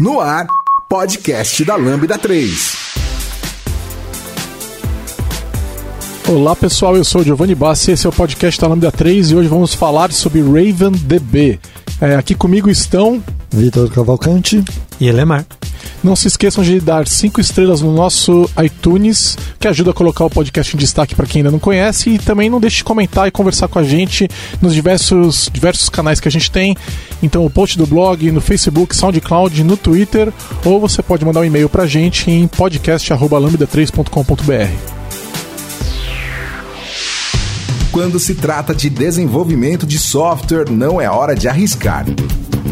No ar, podcast da Lambda 3. Olá pessoal, eu sou o Giovanni Bassi, esse é o podcast da Lambda 3 e hoje vamos falar sobre Raven DB. É, aqui comigo estão Vitor Cavalcante e Elemar. Não se esqueçam de dar cinco estrelas no nosso iTunes, que ajuda a colocar o podcast em destaque para quem ainda não conhece. E também não deixe de comentar e conversar com a gente nos diversos, diversos canais que a gente tem. Então, o post do blog, no Facebook, SoundCloud, no Twitter, ou você pode mandar um e-mail para a gente em podcast.lambda3.com.br. Quando se trata de desenvolvimento de software, não é hora de arriscar.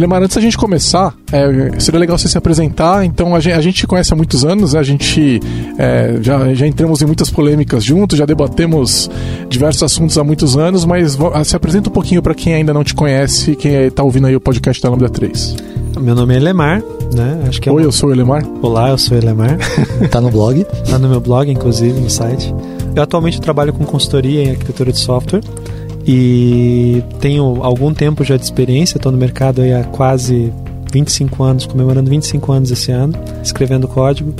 Lemar, antes da gente começar, é, seria legal você se apresentar. Então, a gente, a gente conhece há muitos anos, né? a gente é, já, já entramos em muitas polêmicas juntos, já debatemos diversos assuntos há muitos anos, mas se apresenta um pouquinho para quem ainda não te conhece, quem está ouvindo aí o podcast da Lambda 3. Meu nome é Elemar, né? Acho que é Oi, uma... eu sou o Elemar. Olá, eu sou o Elemar. tá no blog? Tá no meu blog, inclusive, no site. Eu atualmente trabalho com consultoria em arquitetura de software e tenho algum tempo já de experiência, estou no mercado há quase 25 anos, comemorando 25 anos esse ano, escrevendo código.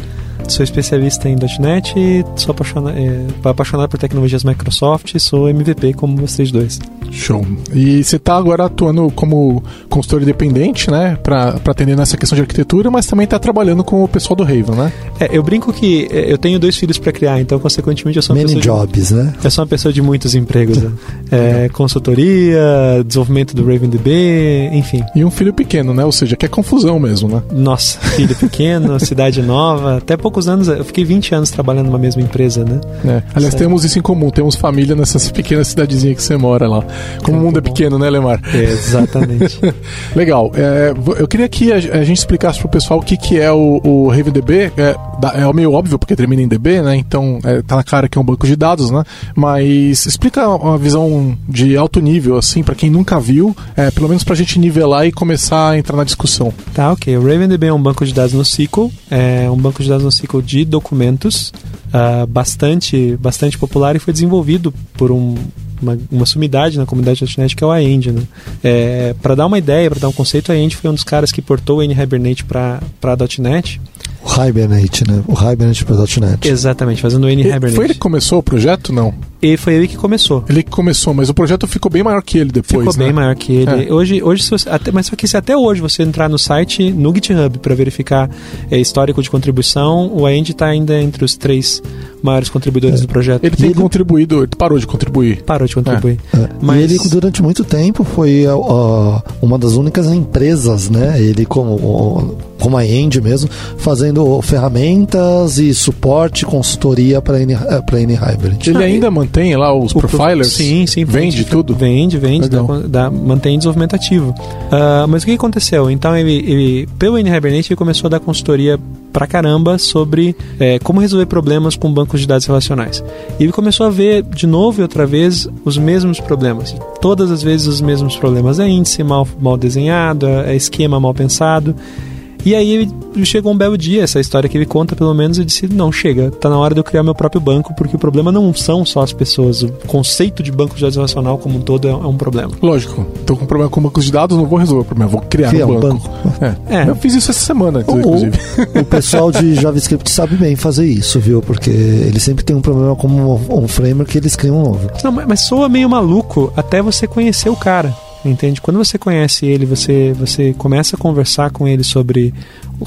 Sou especialista em .NET e sou apaixonado, é, apaixonado por tecnologias Microsoft e sou MVP como vocês dois. Show. E você está agora atuando como consultor independente, né? Para atender nessa questão de arquitetura, mas também está trabalhando com o pessoal do Raven, né? É, eu brinco que é, eu tenho dois filhos para criar, então, consequentemente, eu sou uma Many pessoa. jobs, de, né? Eu sou uma pessoa de muitos empregos. né? é, consultoria, desenvolvimento do RavenDB, enfim. E um filho pequeno, né? Ou seja, que é confusão mesmo, né? Nossa, filho pequeno, cidade nova. Até poucos anos, eu fiquei 20 anos trabalhando numa mesma empresa, né? É. Aliás, Sério? temos isso em comum, temos família nessas pequenas cidadezinhas que você mora lá. Como o mundo é pequeno né, Lemar? É, exatamente. Legal. É, eu queria que a, a, gente explicasse pro pessoal o que, que é o, o RavenDB. É, é meio óbvio, porque termina em DB, né? Então é, tá na cara que é um banco de dados, né? Mas explica uma visão de alto nível, assim, para quem nunca viu, é, pelo menos pra gente nivelar e começar a entrar na discussão. Tá, ok. O RavenDB é um banco de dados no SQL, é um banco de dados no SQL de documentos, uh, bastante, bastante popular e foi desenvolvido por um uma, uma sumidade na comunidade .NET que é o Aend, né? É, para dar uma ideia, para dar um conceito, a Aend foi um dos caras que portou o N-Hibernate para .NET o Hibernate, né? O Hibernate para .NET. Exatamente, fazendo o N-Hibernate. Foi ele que começou o projeto, não? E foi ele que começou. Ele que começou, mas o projeto ficou bem maior que ele depois, Ficou né? bem maior que ele. É. Hoje, hoje você, até, mas só que se até hoje você entrar no site, no GitHub, para verificar é, histórico de contribuição, o End está ainda entre os três maiores contribuidores é. do projeto. Ele tem ele... contribuído, ele parou de contribuir. Parou de contribuir. É. Mas... E ele, durante muito tempo, foi uh, uma das únicas empresas, né? Ele, como, como a End mesmo, fazendo ferramentas e suporte, consultoria para para N Hybrid. Ele ainda mantém lá os profilers? Sim, sim. Vende, vende tudo? Vende, vende, dá, dá, mantém desenvolvimento ativo. Uh, mas o que aconteceu? Então, ele, ele, pelo N-Hibernate, ele começou a dar consultoria pra caramba sobre é, como resolver problemas com bancos de dados relacionais. E ele começou a ver de novo e outra vez os mesmos problemas. Todas as vezes os mesmos problemas. É índice mal, mal desenhado, é esquema mal pensado. E aí chegou um belo dia, essa história que ele conta, pelo menos, e disse: não, chega, tá na hora de eu criar meu próprio banco, porque o problema não são só as pessoas. O conceito de banco de dados relacional como um todo é, é um problema. Lógico, tô com problema com bancos de dados, não vou resolver o problema, vou criar Cria um banco. banco. É. é. Eu fiz isso essa semana, inclusive. O, o pessoal de JavaScript sabe bem fazer isso, viu? Porque ele sempre tem um problema com um framework que eles criam um novo. Não, mas soa meio maluco até você conhecer o cara entende? Quando você conhece ele, você, você começa a conversar com ele sobre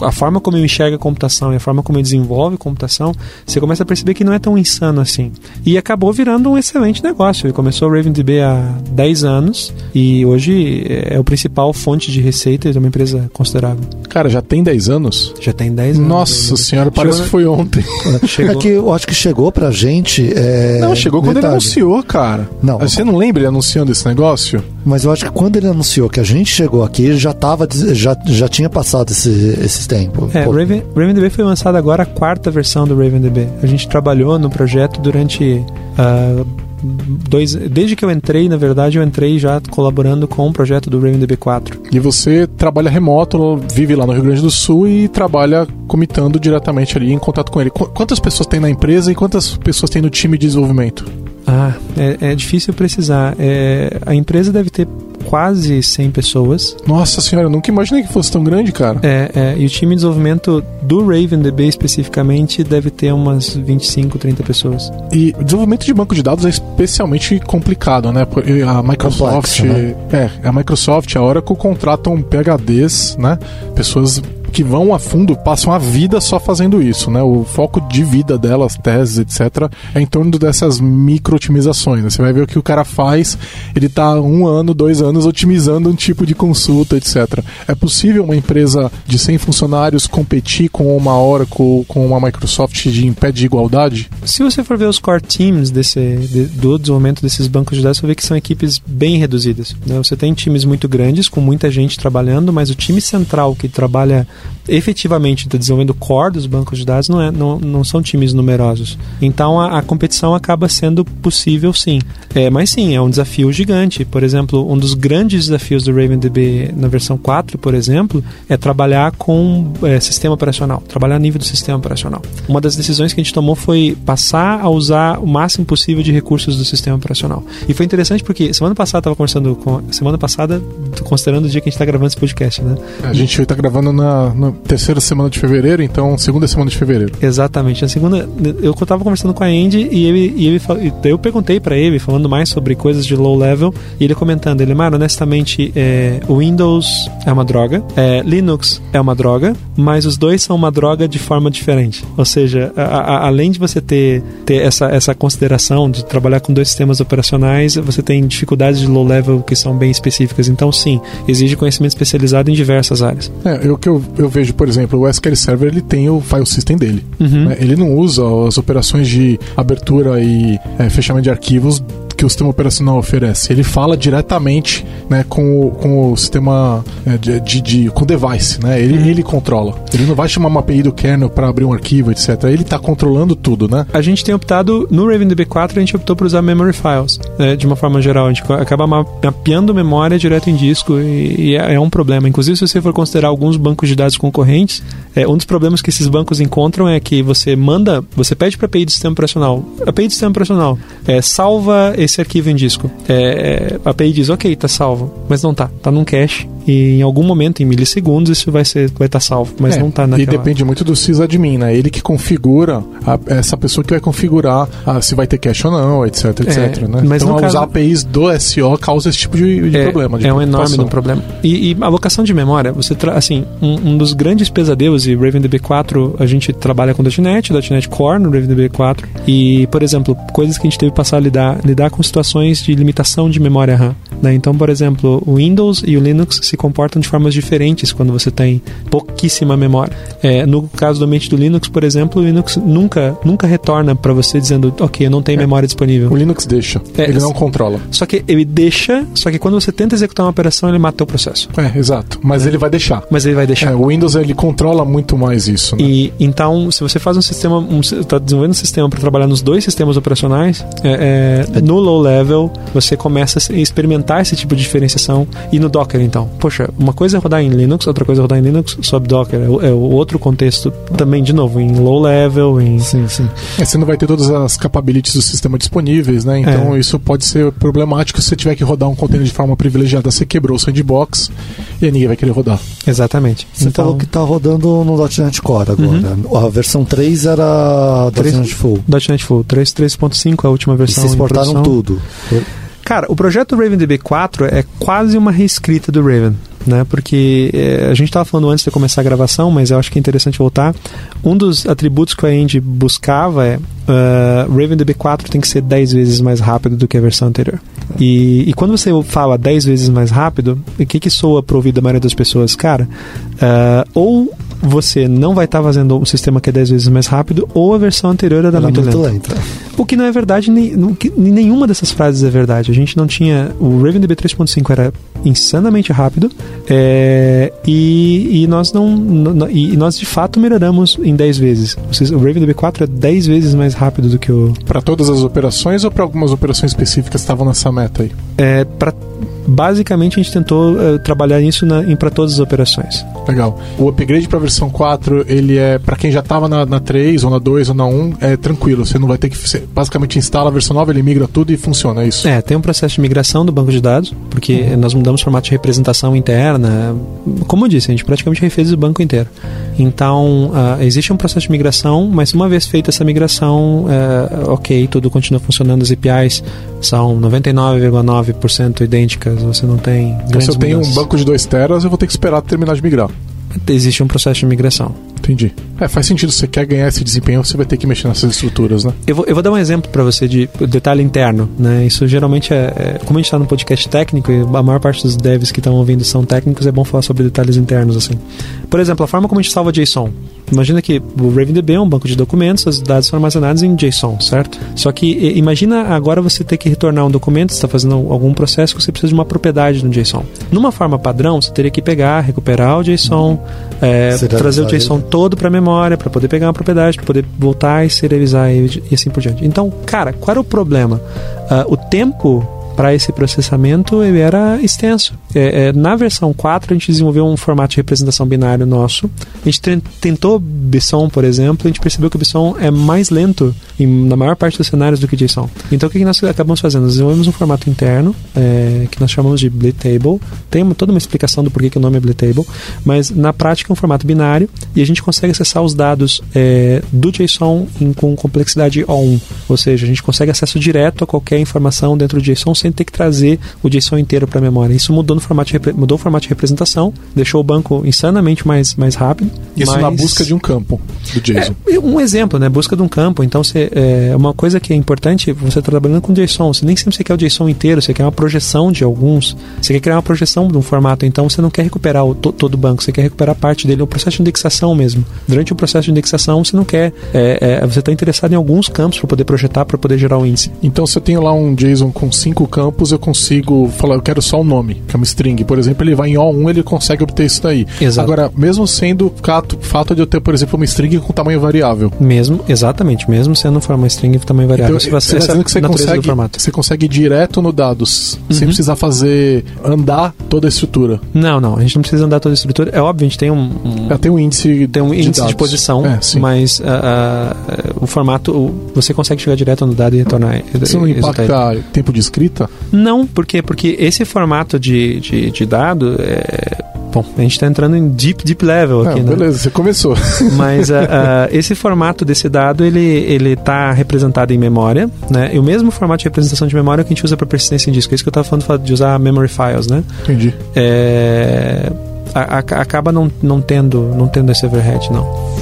a forma como ele enxerga a computação e a forma como ele desenvolve a computação, você começa a perceber que não é tão insano assim. E acabou virando um excelente negócio. Ele começou o RavenDB há 10 anos e hoje é o principal fonte de receita de uma empresa considerável. Cara, já tem 10 anos? Já tem 10 anos. Nossa senhora, parece chegou, que foi ontem. Chegou. É que eu acho que chegou pra gente. É... Não, chegou quando ele anunciou, cara. Não. Você não lembra ele anunciando esse negócio? Mas eu acho acho que quando ele anunciou que a gente chegou aqui, já tava, já, já tinha passado esse, esse tempo. É, Raven, RavenDB foi lançada agora a quarta versão do RavenDB. A gente trabalhou no projeto durante uh, dois, desde que eu entrei, na verdade, eu entrei já colaborando com o projeto do RavenDB 4. E você trabalha remoto, vive lá no Rio Grande do Sul e trabalha comitando diretamente ali em contato com ele. Quantas pessoas tem na empresa e quantas pessoas tem no time de desenvolvimento? Ah, é, é difícil precisar. É, a empresa deve ter quase 100 pessoas. Nossa senhora, eu nunca imaginei que fosse tão grande, cara. É, é, e o time de desenvolvimento do RavenDB especificamente deve ter umas 25, 30 pessoas. E o desenvolvimento de banco de dados é especialmente complicado, né? A Microsoft, Complexo, né? é, a Microsoft, a Oracle contratam PhDs, né? Pessoas que vão a fundo passam a vida só fazendo isso, né? O foco de vida delas, teses, etc., é em torno dessas micro-otimizações. Né? Você vai ver o que o cara faz, ele está um ano, dois anos otimizando um tipo de consulta, etc. É possível uma empresa de 100 funcionários competir com uma Oracle, com uma Microsoft de, em pé de igualdade? Se você for ver os core teams desse, de, do desenvolvimento desses bancos de dados, você vê que são equipes bem reduzidas. Né? Você tem times muito grandes, com muita gente trabalhando, mas o time central que trabalha efetivamente está desenvolvendo o core dos bancos de dados não, é, não, não são times numerosos. Então a, a competição acaba sendo possível sim. É, mas sim, é um desafio gigante. Por exemplo, um dos grandes desafios do RavenDB na versão 4, por exemplo, é trabalhar com é, sistema operacional, trabalhar a nível do sistema operacional. Uma das decisões que a gente tomou foi passar a usar o máximo possível de recursos do sistema operacional. E foi interessante porque semana passada estava conversando com semana passada, considerando o dia que a gente está gravando esse podcast, né? A gente está gravando na na terceira semana de fevereiro, então segunda semana de fevereiro. Exatamente. Na segunda, eu estava conversando com a Andy e ele, e ele eu perguntei para ele, falando mais sobre coisas de low level, e ele comentando, ele, mano, honestamente, é, Windows é uma droga, é, Linux é uma droga, mas os dois são uma droga de forma diferente. Ou seja, a, a, além de você ter, ter essa, essa consideração de trabalhar com dois sistemas operacionais, você tem dificuldades de low level que são bem específicas. Então, sim, exige conhecimento especializado em diversas áreas. É, o que eu, eu vejo, por exemplo, o SQL Server ele tem o file system dele. Uhum. Né? Ele não usa as operações de abertura e é, fechamento de arquivos que o sistema operacional oferece. Ele fala diretamente né, com, o, com o sistema é, de, de, de, com o device, né? Ele, uhum. ele controla. Ele não vai chamar uma API do kernel para abrir um arquivo, etc. Ele está controlando tudo, né? A gente tem optado no RavenDB 4 a gente optou por usar memory files, né, de uma forma geral. A gente acaba mapeando memória direto em disco e, e é, é, um problema. Inclusive, se você for considerar alguns bancos de dados concorrentes, é, um dos problemas que esses bancos encontram é que você manda, você pede para a API do sistema operacional, a API do sistema operacional, é, salva esse arquivo em disco. É, a API diz, ok, tá salvo, mas não tá, tá num cache e em algum momento, em milissegundos, isso vai ser vai estar tá salvo, mas é, não tá naquela... E depende muito do sysadmin, né? Ele que configura, a, essa pessoa que vai configurar a, se vai ter cache ou não, etc, etc, é, né? Mas então, caso... usar APIs do SO causa esse tipo de, de é, problema. De é um enorme um problema. E, e alocação de memória, você assim, um, um, dos grandes pesadelos, e RavenDB 4, a gente trabalha com .NET, .NET Core no RavenDB 4, e, por exemplo, coisas que a gente teve que passar a lidar, lidar com situações de limitação de memória RAM. Né? Então, por exemplo, o Windows e o Linux se comportam de formas diferentes quando você tem pouquíssima memória. É, no caso do ambiente do Linux, por exemplo, o Linux nunca, nunca retorna para você dizendo, ok, eu não tenho é. memória disponível. O Linux deixa, é, ele não controla. Só que ele deixa, só que quando você tenta executar uma operação, ele mata o processo. É, exato. Mas ele vai deixar. Mas ele vai deixar. É, o Windows ele controla muito mais isso. Né? E então, se você faz um sistema, está um, desenvolvendo um sistema para trabalhar nos dois sistemas operacionais, é, é, no low level você começa a experimentar esse tipo de diferenciação e no Docker então. Poxa, uma coisa é rodar em Linux, outra coisa é rodar em Linux sob Docker. É, o é outro contexto também, de novo, em low level, em... Sim, sim. É, você não vai ter todas as capabilities do sistema disponíveis, né? Então é. isso pode ser problemático se você tiver que rodar um container de forma privilegiada. Você quebrou o sandbox e aí ninguém vai querer rodar. Exatamente. Você então... falou que está rodando no .NET Core agora. Uhum. A versão 3 era 3, .NET Full. .NET Full. 3.5 é a última versão. E vocês exportaram tudo. Cara, o projeto RavenDB 4 é quase uma reescrita do Raven. Né, porque é, a gente estava falando antes de começar a gravação, mas eu acho que é interessante voltar. Um dos atributos que a Andy buscava é uh, RavenDB 4 tem que ser 10 vezes mais rápido do que a versão anterior. E, e quando você fala 10 vezes mais rápido, o que, que soa para ouvir da maioria das pessoas? Cara, uh, ou você não vai estar tá fazendo um sistema que é 10 vezes mais rápido, ou a versão anterior era, era muito, muito lenta. lenta. O que não é verdade, nem, nenhuma dessas frases é verdade. A gente não tinha. O RavenDB 3.5 era insanamente rápido é, e, e, nós não, não, e nós de fato melhoramos em 10 vezes. O RavenDB 4 é 10 vezes mais rápido do que o. Para todas as operações ou para algumas operações específicas que estavam nessa meta aí? É, para basicamente a gente tentou uh, trabalhar isso para todas as operações. Legal. O upgrade para a versão 4, ele é para quem já estava na, na 3 ou na 2 ou na 1, é tranquilo. Você não vai ter que. Você basicamente instala a versão nova, ele migra tudo e funciona, é isso? É, tem um processo de migração do banco de dados, porque uhum. nós mudamos o formato de representação interna. Como eu disse, a gente praticamente refez o banco inteiro. Então, uh, existe um processo de migração, mas uma vez feita essa migração, uh, ok, tudo continua funcionando, as APIs são 99,9% idênticas, você não tem. Então, se eu tenho mudanças. um banco de 2 teras, eu vou ter que esperar terminar de migrar. Existe um processo de migração. Entendi. É, faz sentido. Se você quer ganhar esse desempenho, você vai ter que mexer nessas estruturas, né? Eu vou, eu vou dar um exemplo para você de detalhe interno, né? Isso geralmente é, é como a gente está no podcast técnico e a maior parte dos devs que estão ouvindo são técnicos, é bom falar sobre detalhes internos assim. Por exemplo, a forma como a gente salva JSON. Imagina que o RavenDB é um banco de documentos, os dados são armazenados em JSON, certo? Só que imagina agora você ter que retornar um documento, está fazendo algum processo que você precisa de uma propriedade no JSON. Numa forma padrão, você teria que pegar, recuperar o JSON, é, trazer o JSON ele. todo para a memória para poder pegar uma propriedade, para poder voltar e serializar e, e assim por diante. Então, cara, qual era o problema? Uh, o tempo para esse processamento ele era extenso. É, é, na versão 4 a gente desenvolveu um formato de representação binário nosso. A gente tentou BSON, por exemplo, a gente percebeu que o BSON é mais lento em, na maior parte dos cenários do que JSON. Então o que, que nós acabamos fazendo? Nós desenvolvemos um formato interno é, que nós chamamos de Bleed Table. Tem toda uma explicação do porquê que o nome é Bleed Table, mas na prática é um formato binário e a gente consegue acessar os dados é, do JSON em, com complexidade O1. Ou seja, a gente consegue acesso direto a qualquer informação dentro do JSON sem ter que trazer o JSON inteiro para a memória. Isso mudou, no formato de, mudou o formato de representação, deixou o banco insanamente mais, mais rápido. Isso mas... na busca de um campo do JSON. É, um exemplo, né? Busca de um campo. Então, você, é, uma coisa que é importante, você está trabalhando com JSON, você nem sempre você quer o JSON inteiro, você quer uma projeção de alguns, você quer criar uma projeção de um formato, então você não quer recuperar o, to, todo o banco, você quer recuperar parte dele, o processo de indexação mesmo. Durante o processo de indexação, você não quer, é, é, você está interessado em alguns campos para poder projetar, para poder gerar o um índice. Então, se eu tenho lá um JSON com cinco campos, eu consigo falar, eu quero só o nome, que é uma string. Por exemplo, ele vai em O1, ele consegue obter isso daí. Exato. Agora, mesmo sendo fato, fato de eu ter, por exemplo, uma string com tamanho variável. Mesmo, exatamente, mesmo sendo uma string com tamanho variável. Então, você, você, que você consegue, você consegue ir direto no dados, uhum. sem precisar fazer andar toda a estrutura. Não, não, a gente não precisa andar toda a estrutura. É óbvio, a gente tem um, um é, tem um índice, tem um índice de, de posição, é, mas uh, uh, o formato, você consegue chegar direto no dado e retornar. Isso não impacta tempo de escrita? Não, por quê? Porque esse formato de, de, de dado é, Bom, a gente está entrando em deep, deep level aqui, Não, né? Beleza, você começou. Mas uh, uh, esse formato desse dado, ele ele está representado em memória, né? E o mesmo formato de representação de memória que a gente usa para persistência em disco. É isso que eu estava falando de usar memory files, né? Entendi. É, a, a, acaba não, não, tendo, não tendo esse overhead, não.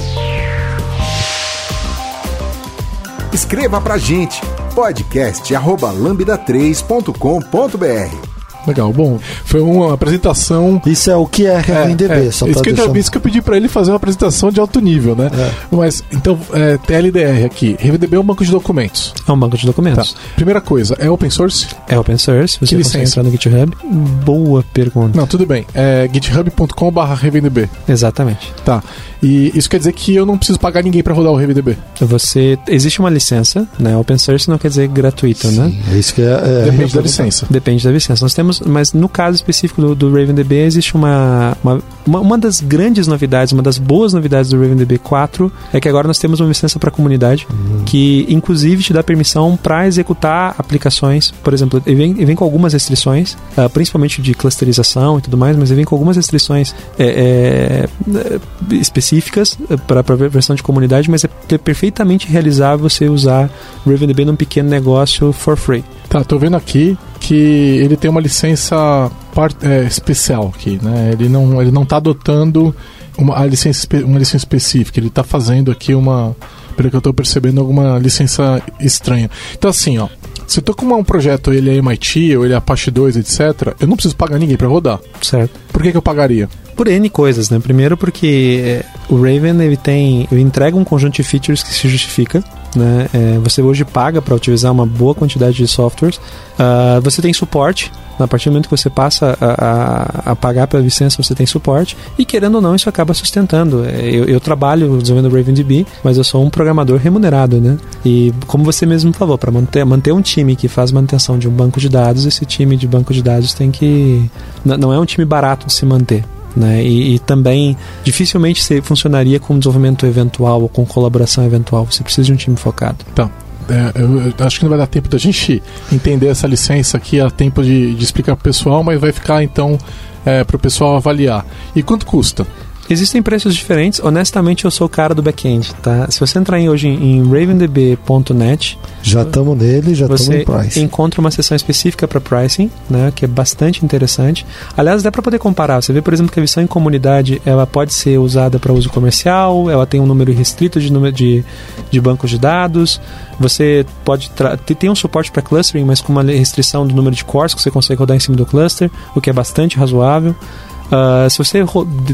Escreva pra gente podcast@lambda3.com.br. Legal, bom, foi uma apresentação. Isso é o que é RMDB, é, é, só isso, tá que eu, isso que eu pedi para ele fazer uma apresentação de alto nível, né? É. Mas, então, é, TLDR aqui. RMDB é um banco de documentos. É um banco de documentos. Tá. Primeira coisa, é open source? É open source. Você que licença? entrar no GitHub. Boa pergunta. Não, tudo bem. É github.com/rvdb. Exatamente. Tá. E isso quer dizer que eu não preciso pagar ninguém para rodar o RVDB. Você existe uma licença, né? Open source não quer dizer gratuito, né? Sim, né? É isso que é, é Depende da licença. Depende da licença. Nós temos, mas no caso específico do, do RavenDB existe uma, uma, uma, das grandes novidades, uma das boas novidades do RavenDB 4 é que agora nós temos uma licença para a comunidade uhum. que inclusive te dá permissão para executar aplicações, por exemplo, ele vem, ele vem com algumas restrições, uh, principalmente de clusterização e tudo mais, mas ele vem com algumas restrições é, é, específicas eh, para a versão de comunidade, mas é perfeitamente realizável você usar o RavenDB num pequeno negócio for free. Tá, tô vendo aqui que ele tem uma licença part, é, especial aqui, né? Ele não, ele não tá adotando uma, licença, uma licença específica, ele está fazendo aqui uma, pelo que eu estou percebendo, alguma licença estranha. Então assim, ó, se eu tô com um projeto, ele é MIT ou ele é Apache 2, etc., eu não preciso pagar ninguém para rodar. Certo. Por que, que eu pagaria? por N coisas, né? Primeiro porque é, o Raven ele tem, ele entrega um conjunto de features que se justifica. Né? É, você hoje paga para utilizar uma boa quantidade de softwares. Uh, você tem suporte. A partir do momento que você passa a, a, a, pagar pela licença, você tem suporte. E querendo ou não, isso acaba sustentando. É, eu, eu trabalho desenvolvendo RavenDB, mas eu sou um programador remunerado, né? E como você mesmo falou, para manter, manter um time que faz manutenção de um banco de dados, esse time de banco de dados tem que. Não é um time barato de se manter. Né? E, e, também dificilmente se funcionaria com desenvolvimento eventual ou com colaboração eventual. Você precisa de um time focado. Então, é, eu, eu, acho que não vai dar tempo da gente entender essa licença aqui, há tempo de, de explicar para o pessoal, mas vai ficar então é, para o pessoal avaliar. E quanto custa? Existem preços diferentes. Honestamente, eu sou o cara do back-end, tá? Se você entrar em, hoje em ravendb.net, já estamos nele, já estamos em pricing. encontra uma seção específica para pricing, né, que é bastante interessante. Aliás, dá para poder comparar. Você vê, por exemplo, que a versão em comunidade, ela pode ser usada para uso comercial, ela tem um número restrito de número de, de bancos de dados. Você pode tem um suporte para clustering, mas com uma restrição do número de cores que você consegue rodar em cima do cluster, o que é bastante razoável. Uh, se você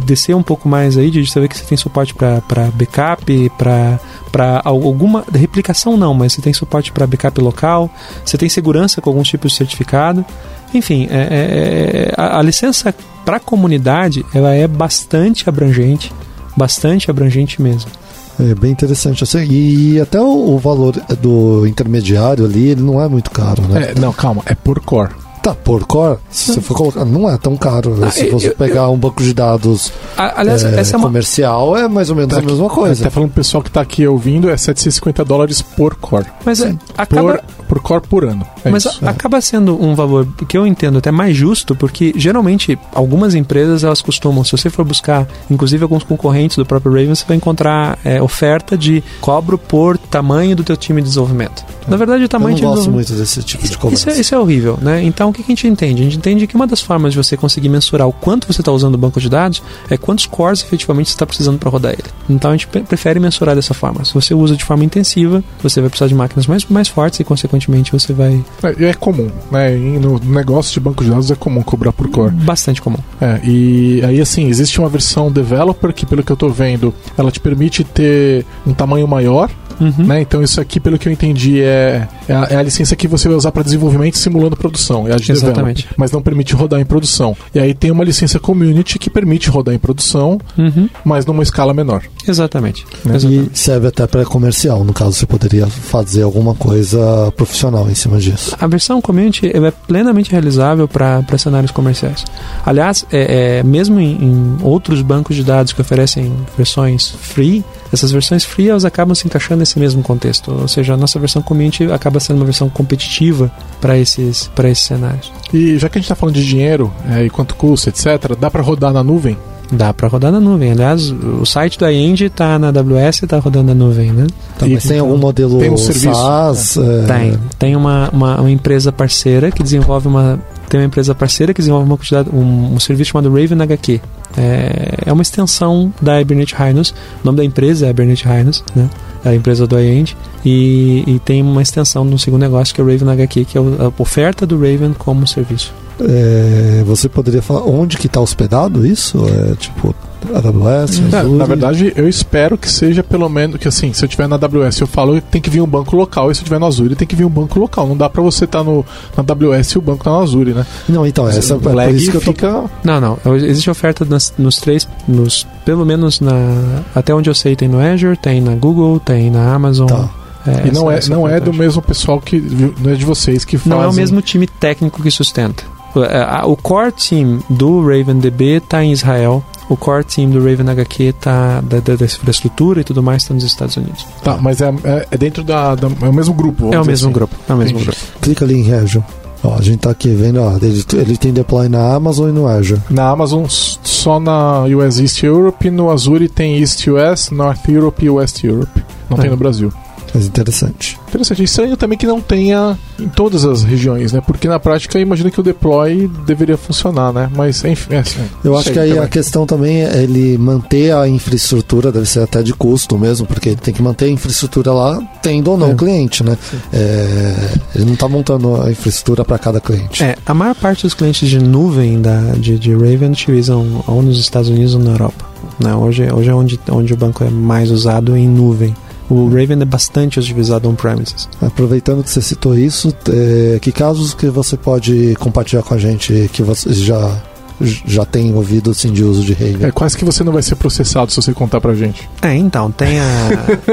descer um pouco mais aí, você vê que você tem suporte para backup, para alguma replicação não, mas você tem suporte para backup local, você tem segurança com alguns tipos de certificado. Enfim, é, é, é a, a licença para a comunidade ela é bastante abrangente, bastante abrangente mesmo. É bem interessante. Assim, e até o, o, valor do intermediário ali, ele não é muito caro, né? É, não, calma, é por core. Tá, por core, se você for colocar, não é tão caro. Ah, se você eu, pegar eu, um banco de dados aliás, é, essa é uma... comercial, é mais ou menos tá, a mesma coisa. Tá falando pro pessoal que tá aqui ouvindo, é 750 dólares por core. Mas é, acaba... por, por core por ano. É Mas isso. acaba sendo um valor que eu entendo até mais justo, porque geralmente algumas empresas elas costumam, se você for buscar, inclusive alguns concorrentes do próprio Raven, você vai encontrar é, oferta de cobro por tamanho do teu time de desenvolvimento. Na verdade, o tamanho eu não gosto muito desse tipo de cobrança. Isso é, isso é horrível, né? Então, o que, que a gente entende? A gente entende que uma das formas de você conseguir mensurar o quanto você está usando o banco de dados é quantos cores efetivamente você está precisando para rodar ele. Então, a gente prefere mensurar dessa forma. Se você usa de forma intensiva, você vai precisar de máquinas mais, mais fortes e, consequentemente, você vai... É, é comum, né? No negócio de banco de dados é comum cobrar por core. Bastante comum. É, e aí, assim, existe uma versão developer que, pelo que eu estou vendo, ela te permite ter um tamanho maior, Uhum. Né? Então isso aqui, pelo que eu entendi, é, é, a, é a licença que você vai usar para desenvolvimento simulando produção. É a de Exatamente. Develop, mas não permite rodar em produção. E aí tem uma licença community que permite rodar em produção, uhum. mas numa escala menor. Exatamente. Né? Exatamente. E serve até para comercial. No caso, você poderia fazer alguma coisa profissional em cima disso. A versão community é plenamente realizável para cenários comerciais. Aliás, é, é mesmo em, em outros bancos de dados que oferecem versões free, essas versões free elas acabam se encaixando nesse mesmo contexto, ou seja, a nossa versão community acaba sendo uma versão competitiva para esses, esses cenários. E já que a gente está falando de dinheiro é, e quanto custa, etc., dá para rodar na nuvem? Dá para rodar na nuvem. Aliás, o site da End está na AWS e está rodando na nuvem, né? Tá, mas tem algum modelo tem um serviço, SaaS? É... Tem. Tem uma, uma, uma, empresa parceira que desenvolve uma tem uma empresa parceira que desenvolve uma quantidade, um, um serviço chamado Raven HQ. É, é uma extensão da Hibernate Rhinos. O nome da empresa é Hibernate Rhinos, né? É a empresa do iEnd. E, e tem uma extensão no segundo negócio que é o Raven HQ, que é a oferta do Raven como serviço. É, você poderia falar onde que está hospedado isso? É tipo AWS, é, Na verdade, eu espero que seja pelo menos que assim, se eu tiver na AWS, eu falo que tem que vir um banco local, e se eu tiver no Azure, tem que vir um banco local. Não dá para você estar tá no na AWS e o banco tá no Azure, né? Não, então essa é por isso que eu fica... Não, não, existe oferta nas, nos três, nos pelo menos na até onde eu sei tem no Azure, tem na Google, tem na Amazon. Tá. É, e não é, não é do mesmo pessoal que não é de vocês que fazem. Não é o mesmo time técnico que sustenta. É, o core team do RavenDB está em Israel. O core team do Raven HQ tá da, da, da infraestrutura e tudo mais está nos Estados Unidos. Tá, mas é, é, é dentro da, da, É o mesmo grupo. É o mesmo assim. grupo. É o mesmo grupo. Clica ali em Region. Ó, a gente tá aqui vendo, ó, ele, ele tem deploy na Amazon e no Azure. Na Amazon só na US East Europe, no Azure tem East US, North Europe e West Europe. Não é. tem no Brasil. Mas interessante. Interessante. Estranho também que não tenha em todas as regiões, né? Porque na prática imagino que o deploy deveria funcionar, né? Mas enfim, é assim, Eu acho que aí também. a questão também é ele manter a infraestrutura, deve ser até de custo mesmo, porque ele tem que manter a infraestrutura lá, tendo ou não é. cliente, né? É, ele não está montando a infraestrutura para cada cliente. É, a maior parte dos clientes de nuvem da, de, de Raven utilizam ou nos Estados Unidos ou na Europa. Né? Hoje, hoje é onde, onde o banco é mais usado em nuvem. O Raven é bastante utilizado on-premises. Aproveitando que você citou isso, é, que casos que você pode compartilhar com a gente que você já já tem ouvido assim, de uso de Raven. É quase que você não vai ser processado se você contar pra gente. É, então, tem a.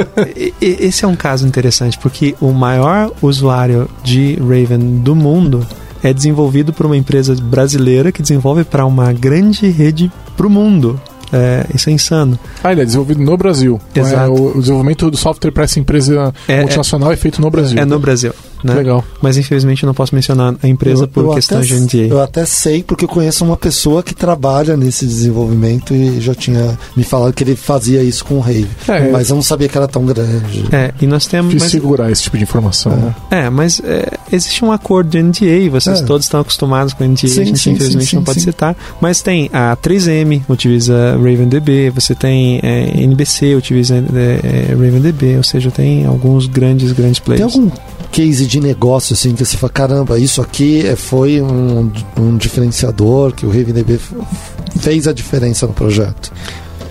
Esse é um caso interessante, porque o maior usuário de Raven do mundo é desenvolvido por uma empresa brasileira que desenvolve para uma grande rede pro mundo. É, isso é insano. Ah, ele é desenvolvido no Brasil. Exato. É, o, o, desenvolvimento do software para essa empresa é, é multinacional é, feito no Brasil. É no Brasil. Né? Legal. Mas infelizmente eu não posso mencionar a empresa eu, por eu questões de NDA. Eu até sei porque eu conheço uma pessoa que trabalha nesse desenvolvimento e já tinha me falado que ele fazia isso com o Rave. É, mas eu não sabia que era tão grande. É, e nós temos. Difícil mas, segurar esse tipo de informação, é. né? É, mas é, existe um acordo de NDA, vocês é. todos estão acostumados com NDA, sim, a gente sim, infelizmente sim, não pode citar. Mas tem a 3M, utiliza RavenDB, você tem é, NBC, utiliza é, RavenDB, ou seja, tem alguns grandes, grandes players. Tem algum case de negócio assim que você fala, caramba, isso aqui é, foi um, um diferenciador que o RavenDB fez a diferença no projeto?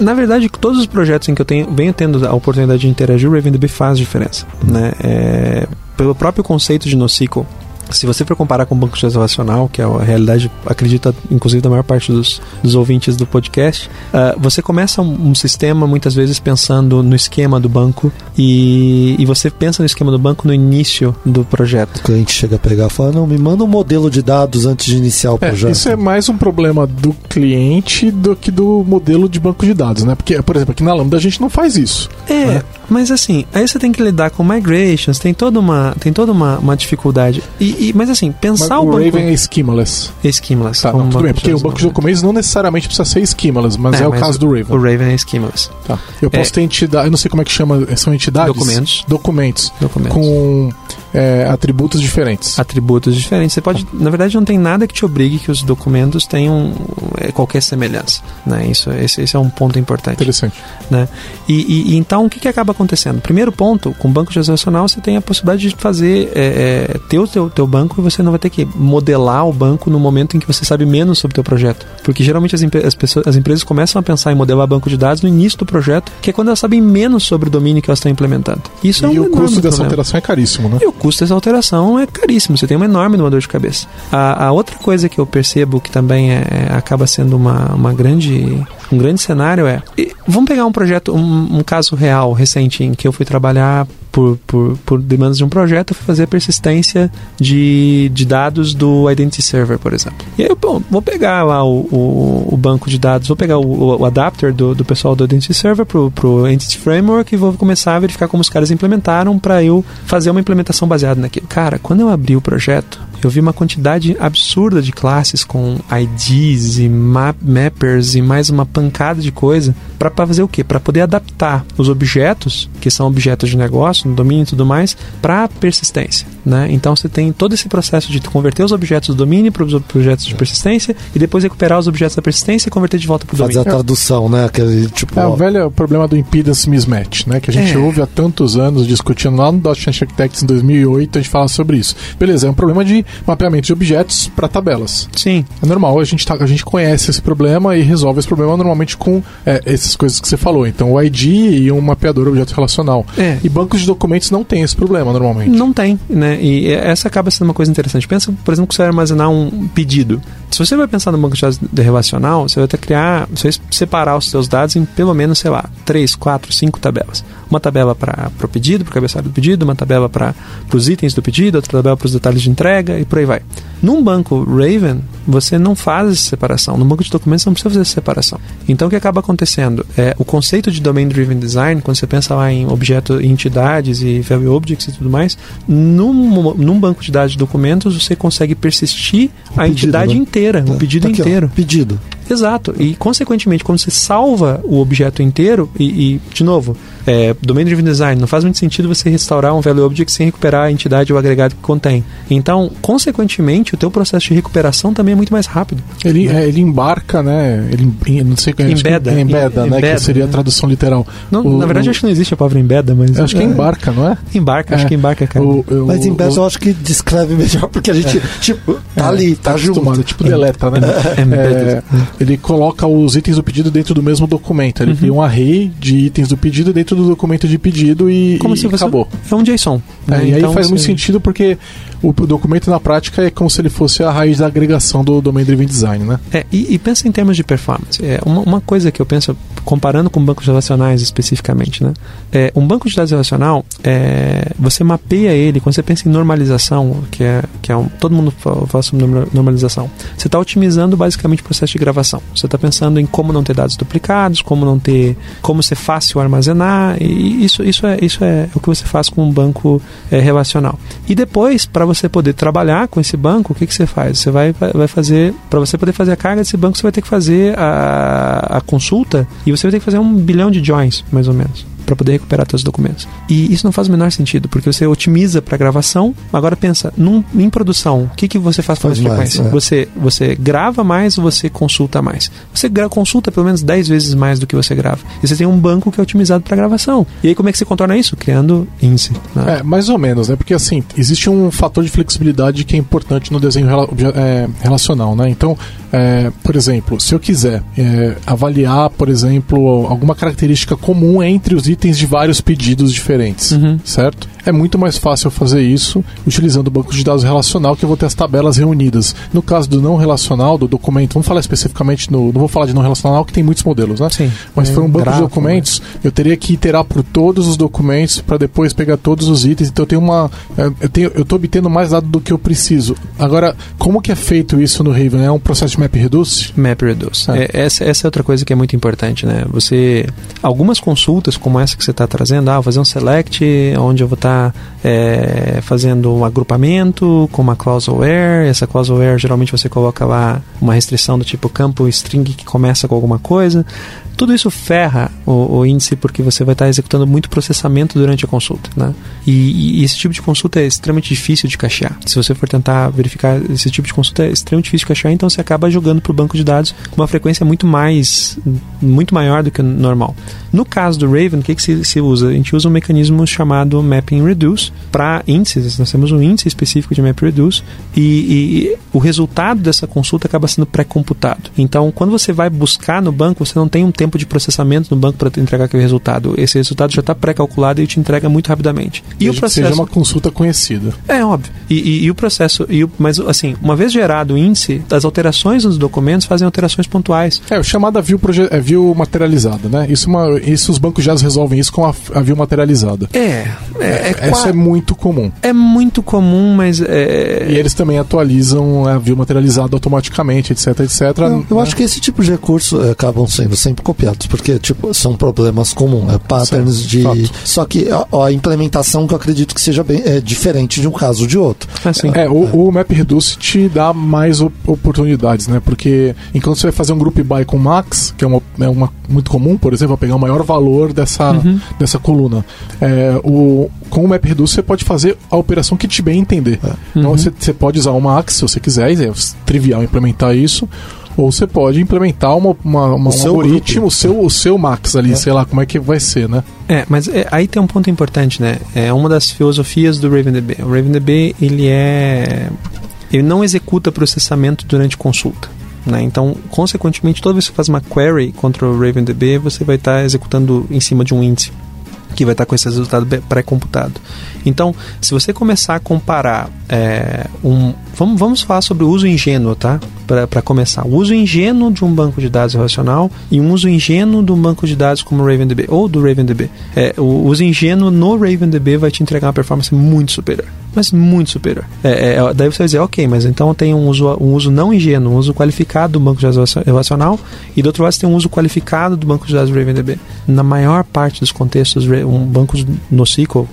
Na verdade, todos os projetos em que eu tenho, venho tendo a oportunidade de interagir, o RavenDB faz diferença. Né? É, pelo próprio conceito de NoSQL, se você for comparar com o banco relacional, que é a realidade, acredita, inclusive, da maior parte dos, dos ouvintes do podcast, uh, você começa um, um, sistema muitas vezes pensando no esquema do banco e, e você pensa no esquema do banco no início do projeto. O cliente chega a pegar e fala: Não, me manda um modelo de dados antes de iniciar o é, projeto. Isso é mais um problema do cliente do que do modelo de banco de dados, né? Porque, por exemplo, aqui na Lambda a gente não faz isso. É, né? mas assim, aí você tem que lidar com migrations, tem toda uma, tem toda uma, uma dificuldade. E, e, mas assim, pensar mas o, o banco... Raven é schemaless. É schemaless. Tá, não, tudo bem, porque o banco de documentos não necessariamente precisa ser schemaless, mas é, é o mas caso do Raven. O Raven é schemaless. Tá. Eu posso é... ter entidade, eu não sei como é que chama, são entidades? Documentos. Documentos. Documentos. Com é, atributos diferentes. Atributos diferentes. Você pode, na verdade, não tem nada que te obrigue que os documentos tenham é, qualquer semelhança. Né? Isso, esse, esse, é um ponto importante. Interessante. Né? E, e, então, o que, que acaba acontecendo? Primeiro ponto, com o banco transacional, você tem a possibilidade de fazer, é, é, ter o teu, teu banco e você não vai ter que modelar o banco no momento em que você sabe menos sobre o teu projeto. Porque geralmente as, as, pessoas, as empresas começam a pensar em modelar banco de dados no início do projeto, que é quando elas sabem menos sobre o domínio que elas estão implementando. Isso e é um o custo dessa problema. alteração é caríssimo, né? E o custo dessa alteração é caríssimo, você tem uma enorme dor de cabeça. A, a outra coisa que eu percebo que também é, é, acaba sendo uma, uma grande, um grande cenário é. Vamos pegar um projeto, um, um caso real recente em que eu fui trabalhar por, por, por demandas de um projeto, eu fui fazer a persistência de, de dados do Identity Server, por exemplo. E aí, bom, vou pegar lá o, o, o banco de dados, vou pegar o, o adapter do, do pessoal do Identity Server pro, pro Entity Framework e vou começar a verificar como os caras implementaram para eu fazer uma implementação baseada naquilo. Cara, quando eu abri o projeto, eu vi uma quantidade absurda de classes com IDs e map, mappers e mais uma pancada de coisa para fazer o quê? Para poder adaptar os objetos, que são objetos de negócio, no domínio e tudo mais, para persistência. Né? Então você tem todo esse processo de converter os objetos do domínio para os objetos de persistência e depois recuperar os objetos da persistência e converter de volta para o domínio. Fazer a tradução, né? Aquele, tipo, é o velho problema do impedance mismatch, né? Que a gente é. ouve há tantos anos discutindo lá no .NET Architects em 2008, a gente fala sobre isso. Beleza, é um problema de mapeamento de objetos para tabelas. Sim. É normal, a gente, tá, a gente conhece esse problema e resolve esse problema normalmente com é, essas coisas que você falou. Então, o ID e um mapeador objeto relacional. É. E bancos de documentos não tem esse problema normalmente. Não tem, né? E essa acaba sendo uma coisa interessante. Pensa, por exemplo, que você vai armazenar um pedido. Se você vai pensar no banco de dados relacional, você vai que criar, você vai separar os seus dados em pelo menos, sei lá, 3, 4, 5 tabelas. Uma tabela para o pedido, para o cabeçalho do pedido, uma tabela para os itens do pedido, outra tabela para os detalhes de entrega e por aí vai. Num banco Raven, você não faz essa separação. No banco de documentos, você não precisa fazer essa separação. Então, o que acaba acontecendo? É, o conceito de Domain Driven Design, quando você pensa lá em objetos, entidades e Value Objects e tudo mais, num, num banco de dados de documentos, você consegue persistir o a pedido, entidade né? inteira, o pedido tá aqui, inteiro. Ó, pedido. Exato. E, consequentemente, quando você salva o objeto inteiro, e, e de novo, É, domain driven design, não faz muito sentido você restaurar um value object sem recuperar a entidade ou agregado que contém. Então, consequentemente, o teu processo de recuperação também é muito mais rápido. Ele, é, ele embarca, né? Ele não sei embeda, que, embeda, né? Embeda, que seria a tradução literal. Não, o, na verdade, o, acho que não existe a palavra embeda, mas acho que é embarca, não é? Embarca, acho que embarca, cara. O, mas embeda eu acho que descreve melhor porque a gente tipo tá ali, tá, tá junto, tipo deleta, né? É, ele coloca os itens do pedido dentro do mesmo documento. Ele uhum. cria um array de itens do pedido dentro do documento de pedido e, Como e se acabou. É um JSON. É, né? E então, aí faz muito sentido porque o documento na prática é como se ele fosse a raiz da agregação do Domain Driven Design, né? É, e, e pensa em termos de performance. É, uma, uma coisa que eu penso, comparando com bancos relacionais especificamente, né? É, um banco de dados relacional, é, você mapeia ele, quando você pensa em normalização, que é, que é um, todo mundo fala, sobre normalização, você está otimizando basicamente o processo de gravação. Você está pensando em como não ter dados duplicados, como não ter, como ser fácil armazenar, e isso, isso, é, isso é o que você faz com um banco é, relacional. E depois, para você poder trabalhar com esse banco, o que, que você faz? Você vai, vai fazer, para você poder fazer a carga desse banco, você vai ter que fazer a, a consulta e você vai ter que fazer um bilhão de joins, mais ou menos para poder recuperar seus documentos. E isso não faz o menor sentido, porque você otimiza para gravação. Agora pensa, num, em produção, o que, que você faz com mais frequência? É. Você, você grava mais ou você consulta mais? Você consulta pelo menos 10 vezes mais do que você grava. E você tem um banco que é otimizado para gravação. E aí como é que você contorna isso? Criando índice. Né? É, mais ou menos, né? Porque assim, existe um fator de flexibilidade que é importante no desenho é, relacional, né? Então, é, por exemplo, se eu quiser é, avaliar, por exemplo, alguma característica comum entre os itens de vários pedidos diferentes, uhum. certo? É muito mais fácil fazer isso utilizando o banco de dados relacional, que eu vou ter as tabelas reunidas. No caso do não relacional, do documento, vamos falar especificamente no. Não vou falar de não relacional, que tem muitos modelos, né? Sim. Mas foi um banco de documentos, né? eu teria que iterar por todos os documentos para depois pegar todos os itens. Então eu tenho uma. É, eu tenho, eu estou obtendo mais dados do que eu preciso. Agora, como que é feito isso no Raven? É um processo de map reduce? Map reduce. É. É, essa, essa é outra coisa que é muito importante, né? Você. Algumas consultas, como essa que você está trazendo, ah, vou fazer um select, onde eu vou estar tá, é, fazendo um agrupamento com uma clause aware. Essa clause aware geralmente você coloca lá uma restrição do tipo campo string que começa com alguma coisa. Tudo isso ferra o, o, índice porque você vai estar executando muito processamento durante a consulta. Né? E, e, esse tipo de consulta é extremamente difícil de cachear. Se você for tentar verificar esse tipo de consulta, é extremamente difícil de cachear, então você acaba jogando para o banco de dados com uma frequência muito mais muito maior do que o normal. No caso do Raven, o que, que se, se usa? A gente usa um mecanismo chamado Mapping Reduce para índices. Nós temos um índice específico de Map Reduce e, e o resultado dessa consulta acaba sendo pré-computado. Então, quando você vai buscar no banco, você não tem um tempo tempo de processamento no banco para entregar aquele resultado. Esse resultado já está pré-calculado e te entrega muito rapidamente. E o processo seja uma consulta conhecida. É óbvio. E, e, e o processo, e o, mas assim, uma vez gerado o índice, as alterações nos documentos fazem alterações pontuais. É, o chamado view, é view materializada, né? Isso, uma, isso os bancos já resolvem isso com a, a view materializada. É, é, é, é Isso é muito comum. É muito comum, mas é... E eles também atualizam a view materializada automaticamente, etc, etc. Eu, eu né? acho que esse tipo de recurso eh, acabam sendo sempre copiados, porque tipo, são problemas comuns, é patterns certo, de. Fato. Só que a, a, implementação que eu acredito que seja bem é, diferente de um caso de outro. Assim, é, o, o Map Reduce te dá mais oportunidades, né? Porque enquanto você vai fazer um group by com Max, que é uma, é uma muito comum, por exemplo, pegar o maior valor dessa, uhum. dessa coluna. É, o, com o Map Reduce você pode fazer a operação que te bem entender. É. Então uhum. você, você pode usar o Max se você quiser, é trivial implementar isso ou você pode implementar uma, uma, uma um algoritmo, o seu, o seu Max ali, é. sei lá como é que vai ser, né? É, mas é, aí tem um ponto importante, né? É uma das filosofias do RavenDB. O RavenDB, ele é... Ele não executa processamento durante consulta. Né? Então, consequentemente, toda vez que você faz uma query contra o RavenDB, você vai estar executando em cima de um índice que vai estar com esse resultado pré-computado. Então, se você começar a comparar é, um. Vamos, vamos falar sobre o uso ingênuo, tá? Para começar. O uso ingênuo de um banco de dados relacional e um uso ingênuo de um banco de dados como o RavenDB ou do RavenDB. É, o uso ingênuo no RavenDB vai te entregar uma performance muito superior mas muito superior. É, é, daí você vai dizer, ok, mas então tem um uso, um uso não ingênuo, um uso qualificado do banco de dados relacional, e do outro lado você tem um uso qualificado do banco de dados RavenDB. Na maior parte dos contextos, um banco NoSQL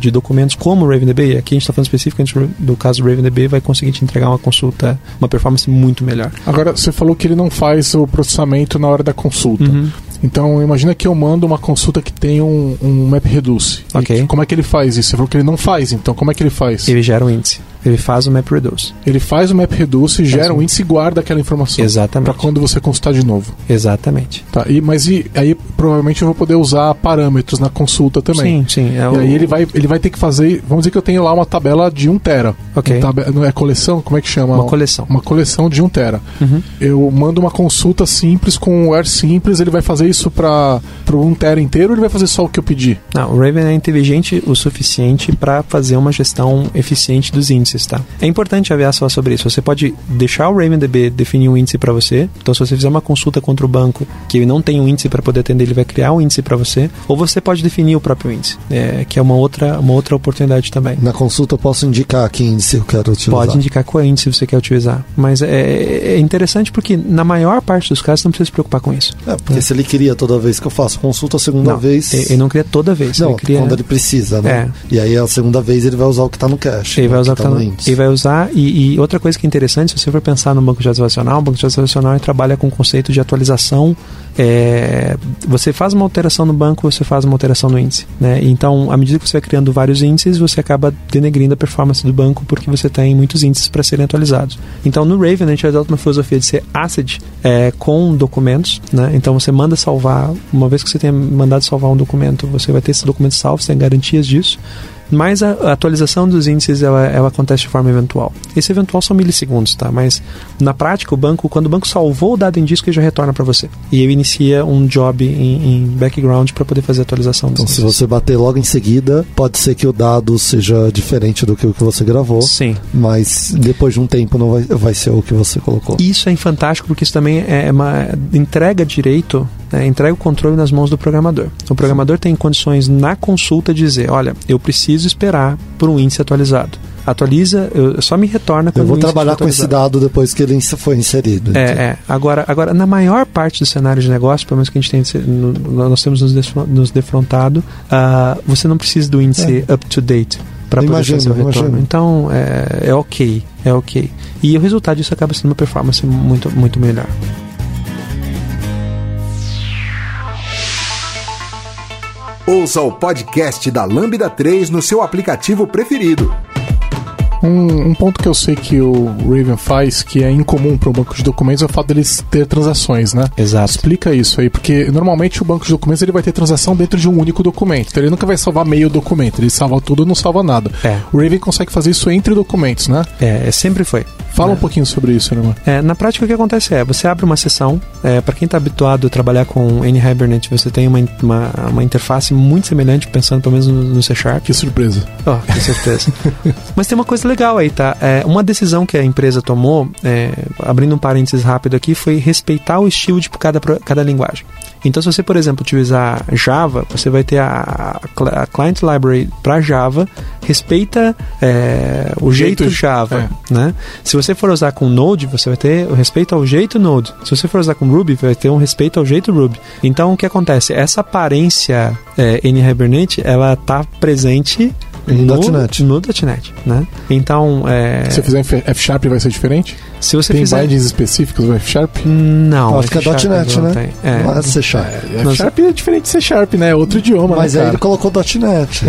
de documentos como o RavenDB, e aqui a gente está falando especificamente do caso do RavenDB, vai conseguir te entregar uma consulta, uma performance muito melhor. Agora, você falou que ele não faz o processamento na hora da consulta. Uhum. Então, imagina que eu mando uma consulta que tem um, um MapReduce. Ok. E como é que ele faz isso? Você falou que ele não faz, então como é que ele faz? Ele gera um índice. Ele faz o MapReduce. Ele faz o MapReduce, gera um- um índice e guarda aquela informação. Exatamente. Para quando você consultar de novo. Exatamente. Tá, e, mas e, aí provavelmente eu vou poder usar parâmetros na consulta também. Sim, sim. É E o- aí ele vai, ele vai ter que fazer. Vamos dizer que eu tenho lá uma tabela de 1 tera. Ok. Tabe- não é coleção? Como é que chama? Uma coleção. Uma coleção de 1 tera. Uhum. Eu mando uma consulta simples com o Air Simples, ele vai fazer isso para o 1 tera inteiro ou ele vai fazer só o que eu pedi? Não, o Raven é inteligente o suficiente para fazer uma gestão eficiente dos índices, tá? É importante aviar só sobre isso. Você pode deixar o RavenDB definir um índice para você. Então, se você fizer uma consulta contra o banco que ele não tem um índice para poder atender, ele vai criar um índice para você. Ou você pode definir o próprio índice, é, que é uma outra, uma outra oportunidade também. Na consulta eu posso indicar que índice eu quero utilizar. Pode indicar qual índice você quer utilizar. Mas é, é interessante porque, na maior parte dos casos, você não precisa se preocupar com isso. É, porque se ele queria toda vez que eu faço consulta, a segunda não, vez. Ele não cria toda vez. Não, ele cria... quando ele precisa, né? É. E aí a segunda vez ele vai usar o que tá no cache. Ele vai né, usar, o que tá no, ele vai usar e, e outra coisa que é interessante, se você for pensar no banco de dados relacional, o banco de dados relacional trabalha com o conceito de atualização. é, você faz uma alteração no banco, você faz uma alteração no índice. Né? Então, à medida que você vai criando vários índices, você acaba denegrindo a performance do banco porque você tem muitos índices para serem atualizados. Então, no Raven, a gente adota uma filosofia de ser ACID é, com documentos. Né? Então, você manda salvar, uma vez que você tenha mandado salvar um documento, você vai ter esse documento salvo, você tem garantias disso mas a, a atualização dos índices ela, ela acontece de forma eventual. Esse eventual são milissegundos, tá? Mas na prática, o banco, quando o banco salvou o dado em disco, ele já retorna para você. E ele inicia um job em, em background para poder fazer a atualização Então, se índices. você bater logo em seguida, pode ser que o dado seja diferente do que o que você gravou, Sim. mas depois de um tempo não vai, vai ser o que você colocou. Isso é fantástico porque isso também é uma entrega direito, né, entrega o controle nas mãos do programador. O programador tem condições na consulta de dizer, olha, eu preciso esperar por um índice atualizado. Atualiza, eu, só me retorna quando Eu vou trabalhar com esse dado depois que ele foi inserido. então. É, é. Agora, agora, na maior parte do cenário de negócio, pelo menos que a gente tem, nós temos nos, defrontado, ah, você não precisa do índice up to date para poder fazer o retorno. imagino. Então, é, é ok, é ok. E o resultado disso acaba sendo uma performance muito, muito melhor. Ouça o podcast da Lambda 3 no seu aplicativo preferido. Um, um ponto que eu sei que o Raven faz, que é incomum para o banco de documentos, é o fato deles ter transações, né? Exato. Explica isso aí, porque normalmente o banco de documentos ele vai ter transação dentro de um único documento. Então ele nunca vai salvar meio documento, ele salva tudo não salva nada. É. O Raven consegue fazer isso entre documentos, né? É, sempre foi. Fala É. um pouquinho sobre isso, irmão. É, na prática, o que acontece é, você abre uma sessão, é, para quem está habituado a trabalhar com N-Hibernate, você tem uma, uma, uma interface muito semelhante, pensando pelo menos no, no C Sharp. Que surpresa. Oh, com certeza. Mas tem uma coisa legal aí, tá? É, uma decisão que a empresa tomou, é, abrindo um parênteses rápido aqui, foi respeitar o estilo de cada, cada linguagem. Então, se você, por exemplo, utilizar Java, você vai ter a, a cl- a Client Library para Java, respeita é, o jeito, Jeito- Java, né? Se você for usar com Node, você vai ter o respeito ao jeito Node. Se você for usar com Ruby, vai ter um respeito ao jeito Ruby. Então, o que acontece? Essa aparência é, N-Hibernate, ela tá presente No .NET. no .NET, né? Então, é, Se você fizer em F Sharp vai ser diferente? Se você Tem fizer... bindings específicos no F Sharp? Não, Acho que é F Sharp .NET, né? tem. É, Não é C Sharp. F Nós- Sharp é diferente de C Sharp, né? É outro idioma, Mas né, aí ele colocou .NET.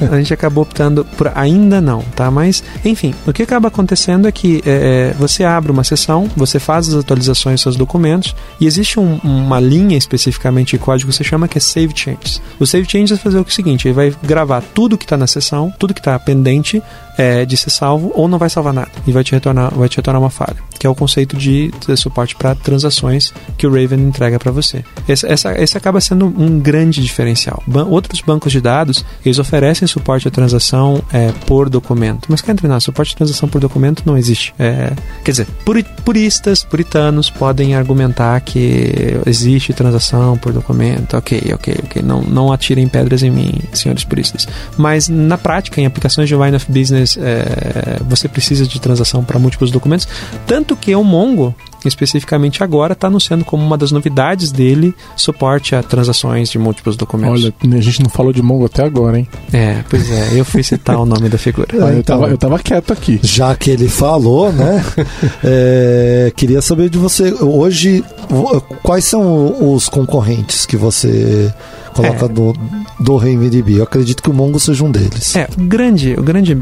É, a gente acabou optando por ainda não, tá? Mas, enfim, o que acaba acontecendo é que é, você abre uma sessão, você faz as atualizações dos seus documentos e existe um- uma linha especificamente de código que você chama que é Save Changes. O Save Changes vai fazer o seguinte, ele vai gravar tudo que está na sessão, tudo que está pendente é, de ser salvo ou não vai salvar nada e vai te retornar, vai te retornar uma falha, que é o conceito de, de suporte para transações que o Raven entrega para você. Esse, essa, esse acaba sendo um grande diferencial. Ban- outros bancos de dados eles oferecem suporte à transação é, por documento, mas quer nós, suporte à transação por documento não existe. É, quer dizer, puri- puristas, puritanos podem argumentar que existe transação por documento. Ok, ok, ok. Não, não atirem pedras em mim, senhores puristas. Mas na prática, em aplicações de line of business, é, você precisa de transação para múltiplos documentos. Tanto que o Mongo especificamente agora, está anunciando como uma das novidades dele suporte a transações de múltiplos documentos. Olha, a gente não falou de Mongo até agora, hein? É, pois é, eu fui citar o nome da figura. Ah, eu, então. tava, eu tava quieto aqui. Já que ele falou, né? é, queria saber de você, hoje, quais são os concorrentes que você coloca É. do, do RavenDB? Eu acredito que o Mongo seja um deles. É, o grande, o grande,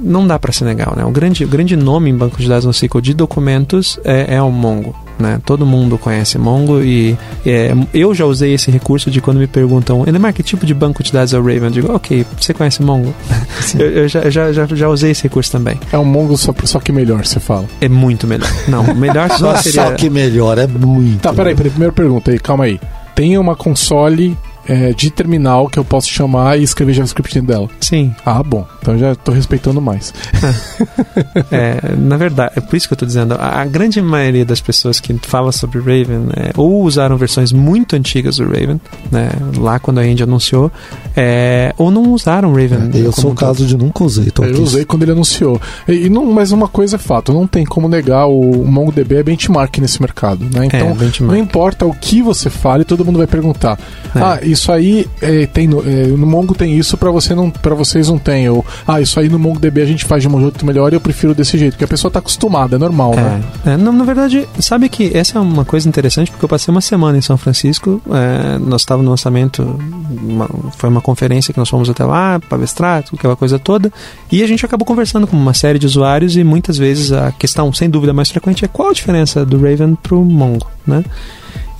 não dá para ser legal, né? O grande, o grande nome em banco de dados no SQL de documentos é, é o Mongo, né? Todo mundo conhece Mongo e é, eu já usei esse recurso de quando me perguntam, Edemar, que tipo de banco de dados é o Raven? Eu digo, ok, você conhece Mongo? eu eu já, já, já, já usei esse recurso também. É um Mongo só, só que melhor, você fala. É muito melhor. Não, melhor só seria... só que melhor, é muito. Tá, peraí, peraí, primeira pergunta aí, calma aí. Tem uma console é, de terminal que eu posso chamar e escrever JavaScript dentro dela. Sim, Ah, bom. Então já tô respeitando mais. É, na verdade, é por isso que eu tô dizendo, a, a grande maioria das pessoas que fala sobre Raven é, ou usaram versões muito antigas do Raven, né, lá quando a Indy anunciou, é, ou não usaram Raven. É, eu sou o um caso de nunca usei. Então eu usei quando ele anunciou. E, e não, mas uma coisa é fato, não tem como negar, o MongoDB é benchmark nesse mercado, né? Então, é, benchmark. não importa o que você fale, todo mundo vai perguntar. É. Ah, isso aí é, tem no, é, no Mongo tem isso para você não para vocês não tem ou ah, isso aí no MongoDB a gente faz de um jeito melhor e eu prefiro desse jeito, porque a pessoa tá acostumada, é normal, né? É, é, não, na verdade, sabe que essa é uma coisa interessante, porque eu passei uma semana em São Francisco, é, nós estávamos no lançamento, uma- foi uma conferência que nós fomos até lá, palestrar, aquela coisa toda, e a gente acabou conversando com uma série de usuários e muitas vezes a questão, sem dúvida, mais frequente é qual a diferença do Raven pro Mongo, né?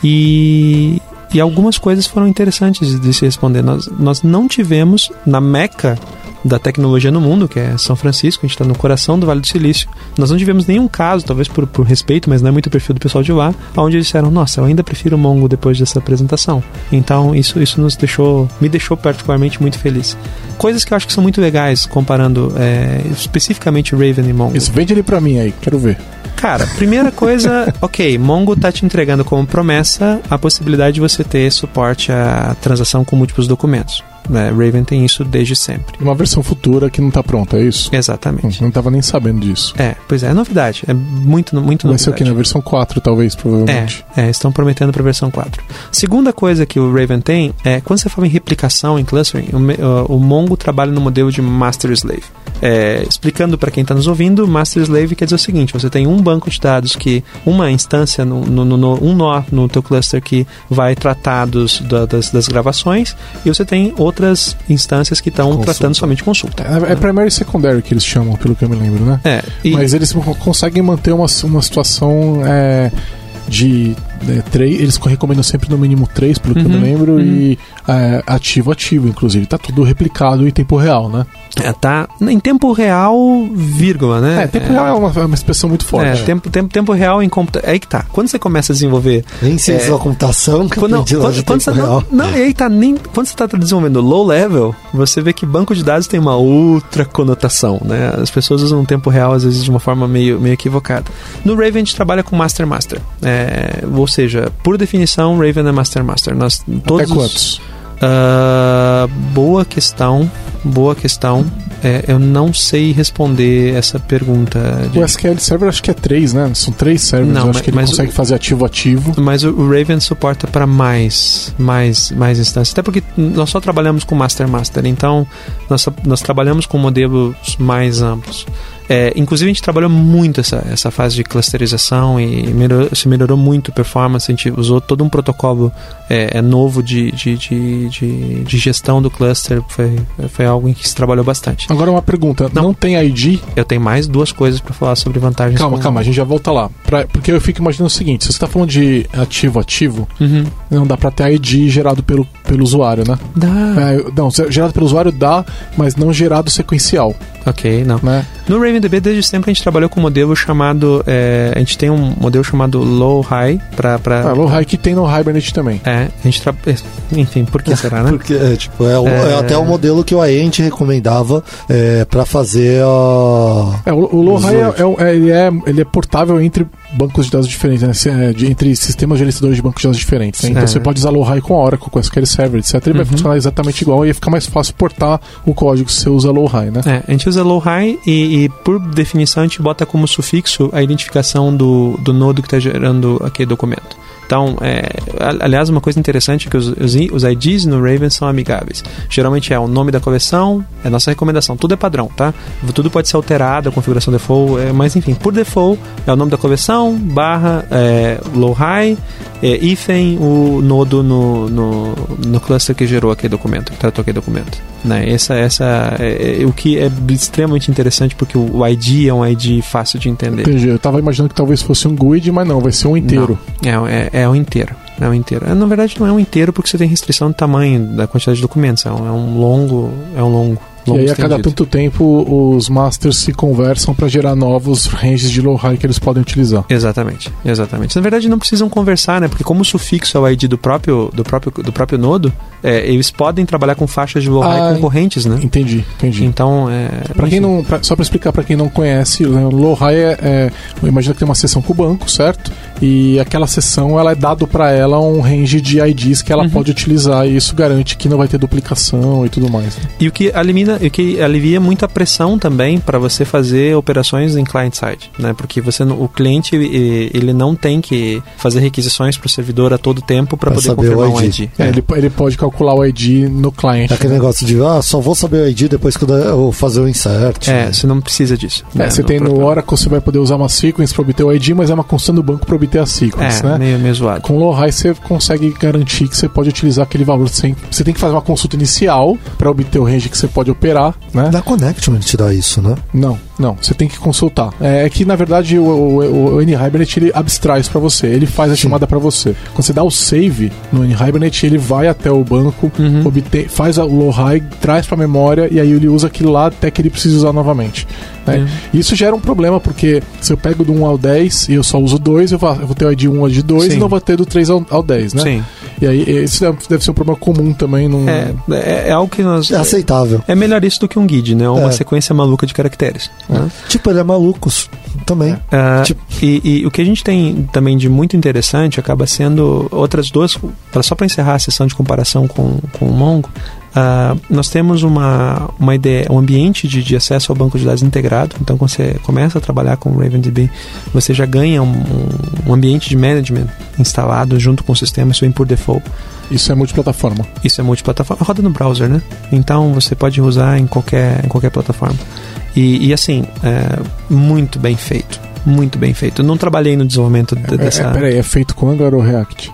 E, e algumas coisas foram interessantes de se responder. Nós, nós não tivemos na Meca da tecnologia no mundo, que é São Francisco, a gente está no coração do Vale do Silício. Nós não tivemos nenhum caso, talvez por, por respeito, mas não é muito o perfil do pessoal de lá, onde eles disseram, nossa, eu ainda prefiro o Mongo depois dessa apresentação. Então isso, isso nos deixou, me deixou particularmente muito feliz. Coisas que eu acho que são muito legais, comparando é, especificamente Raven e Mongo. Isso vende ele pra mim aí, quero ver. Cara, primeira coisa, ok, Mongo tá te entregando como promessa a possibilidade de você ter suporte à transação com múltiplos documentos. Né? Raven tem isso desde sempre. Uma versão futura que não tá pronta, é isso? Exatamente. Hum, Não tava nem sabendo disso. É, pois é, é novidade. É muito, muito Vai ser o novidade. que? Na versão 4, talvez, provavelmente. É, é, estão prometendo para a versão 4. Segunda coisa que o Raven tem é quando você fala em replicação, em clustering, o, o- Mongo trabalha no modelo de master slave. É, explicando para quem está nos ouvindo, master slave quer dizer o seguinte: você tem um banco de dados que uma instância, no, no- no- um nó no teu cluster que vai tratar dos, da- das, das gravações e você tem outras instâncias que estão tratando somente consulta. É, é primary e secondary que eles chamam, pelo que eu me lembro, né? É, e, Mas eles co- conseguem manter uma, uma situação é, de né, três. Eles recomendam sempre no mínimo três, pelo que eu Uhum, me lembro, uhum. e é, ativo ativo, inclusive. Tá tudo replicado em tempo real, né? é, tá em tempo real, vírgula, né? É, tempo real é uma, é uma expressão muito É, forte. tempo, tempo, tempo real em computador. É aí que tá. Quando você começa a desenvolver. Nem ciência É. da computação que eu Quando, lá quando, quando tempo você, real. não, não, e aí tá nem. Quando você tá desenvolvendo low level, você vê que banco de dados tem uma outra conotação, né? As pessoas usam o tempo real, às vezes, de uma forma meio, meio equivocada. No Raven a gente trabalha com Master Master. É, seja, por definição, Raven é Master Master. Nós, todos Até os- quantos? Ah, boa questão. Boa questão. É, eu não sei responder essa pergunta. de- O SQL Server acho que é três, né? São três servers. Não, eu acho mas- que ele consegue o- fazer ativo-ativo. Mas o Raven suporta para mais, mais, mais instâncias. Até porque nós só trabalhamos com Master Master, então nós, nós trabalhamos com modelos mais amplos. É, inclusive a gente trabalhou muito essa, essa fase de clusterização e melhorou, se melhorou muito a performance. A gente usou todo um protocolo é, é novo de, de, de, de, de gestão do cluster. Foi, foi algo em que se trabalhou bastante. Agora uma pergunta. Não, Não. tem ID? Eu tenho mais duas coisas para falar sobre vantagens. Calma, com- calma, a gente já volta lá. Pra- porque eu fico imaginando o seguinte: se você tá falando de ativo-ativo, Uhum. não dá pra ter ID gerado pelo, pelo usuário, né? Dá. É, não, gerado pelo usuário dá, mas não gerado sequencial, Ok, não. né? No RavenDB, desde sempre, a gente trabalhou com um modelo chamado. é, a gente tem um modelo chamado Low-High para. Pra, Ah, low high que tem no Hibernate também. É, a gente tra... Enfim, por que será, né? Porque, é, tipo, é, o- É. é até o modelo que o AENT recomendava é, para fazer a... É, o, o low high é, é- é- ele, é, ele é portável entre bancos de dados diferentes, né? É, de- entre sistemas gerenciadores de bancos de dados diferentes. né? Então É. você pode usar Lowhigh com Oracle, com SQL Server, etc. Ele vai Uhum. funcionar exatamente igual e ia ficar mais fácil portar o código se você usa Lowhigh, né? É, a gente usa low-high e, e, por definição, a gente bota como sufixo a identificação do, do nodo que está gerando aquele documento. Então, é, aliás, uma coisa interessante é que os, os, os IDs no Raven são amigáveis. Geralmente é o nome da coleção, é a nossa recomendação. Tudo é padrão, tá? Tudo pode ser alterado, a configuração default, é, mas enfim, por default é o nome da coleção, barra, é, low-high, é, hífen o nodo no, no, no cluster que gerou aquele documento, que tratou aquele documento. Né? Essa, essa é, é o que é extremamente interessante porque o ID é um ID fácil de entender. Entendi. Eu tava imaginando que talvez fosse um GUID, mas não, vai ser um inteiro. Não, é, é, é o inteiro. É o inteiro. É, Na verdade, não é um inteiro porque você tem restrição de tamanho da quantidade de documentos. É um, é um longo. É um longo. E aí, a cada tanto tempo, os masters se conversam para gerar novos ranges de Lowhigh que eles podem utilizar. Exatamente, exatamente. Na verdade, não precisam conversar, né? Porque como o sufixo é o ID do próprio, do próprio, do próprio nodo, é, eles podem trabalhar com faixas de Lowhigh Ah, concorrentes, né? Entendi, entendi. Então, é. Pra quem não, pra- só para explicar para quem não conhece, o Lowhigh é, é, imagina que tem uma sessão com o banco, certo? E aquela sessão ela é dado para ela um range de IDs que ela Uhum. pode utilizar e isso garante que não vai ter duplicação e tudo mais. né? E o que elimina, o que alivia muita pressão também para você fazer operações em client side, né? Porque você o cliente e- ele não tem que fazer requisições para o servidor a todo tempo para poder saber o confirmar um ID. ID. É, Ele, ele pode calcular o ID no cliente. É aquele negócio de, ah, só vou saber o ID depois que eu fazer o insert. É, você não precisa disso. É, né, você tem no próprio- Oracle, você vai poder usar uma sequence para obter o ID, mas é uma constante do banco para obter a sequence, É, né? meio, meio zoado. Com o Lowhigh você consegue garantir que você pode utilizar aquele valor sem. Você tem que fazer uma consulta inicial para obter o range que você pode operar, né? Da Connectment te dá isso, né? Não, não, você tem que consultar. É que na verdade o, o, o N-Hibernate ele abstrai isso pra você, ele faz a Sim. chamada pra você. Quando você dá o save no N-Hibernate, ele vai até o banco, Uhum. obtém, faz a low-high, traz pra memória e aí ele usa aquilo lá até que ele precise usar novamente. né? Isso gera um problema porque se eu pego do 1 ao 10 e eu só uso 2, eu vou, ter o ID 1 ou ID 2 Sim. e não vou ter do 3 ao, ao 10, né? Sim. E aí isso deve, deve ser um problema comum também num. É, é, é algo que nós. É aceitável. É melhor isso do que um guide, né? Uma É. sequência maluca de caracteres. né? Tipo, ele é maluco também. Ah, Tipo- e, e o que a gente tem também de muito interessante acaba sendo outras duas. Só para encerrar a sessão de comparação com, com o Mongo, ah, nós temos uma, uma ideia, um ambiente de, de acesso ao banco de dados integrado. Então, quando você começa a trabalhar com o RavenDB, você já ganha um, um ambiente de management instalado junto com o sistema, isso vem por default. Isso é multiplataforma. Isso é multiplataforma, roda no browser, né? Então você pode usar em qualquer, em qualquer plataforma. E, e assim, é, muito bem feito. Muito bem feito. Eu não trabalhei no desenvolvimento de- É, dessa. é, peraí, é feito com Angular ou React?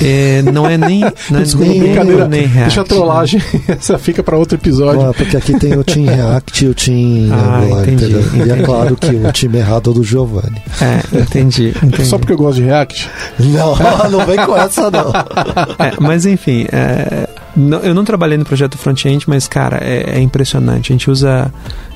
É, não é nem. Não é Desculpa, nem, brincadeira. nem Deixa a React, né? trollagem, essa fica pra outro episódio. Ah, porque aqui tem o Team React e o Team Ah, Angular, entendi, entendeu? E é entendi. claro que o time errado é o do Giovanni. É, entendi. entendi. Só porque eu gosto de React? Não, não vem com essa, não. É, mas enfim, é, não- eu não trabalhei no projeto front-end, mas cara, é, é impressionante. A gente usa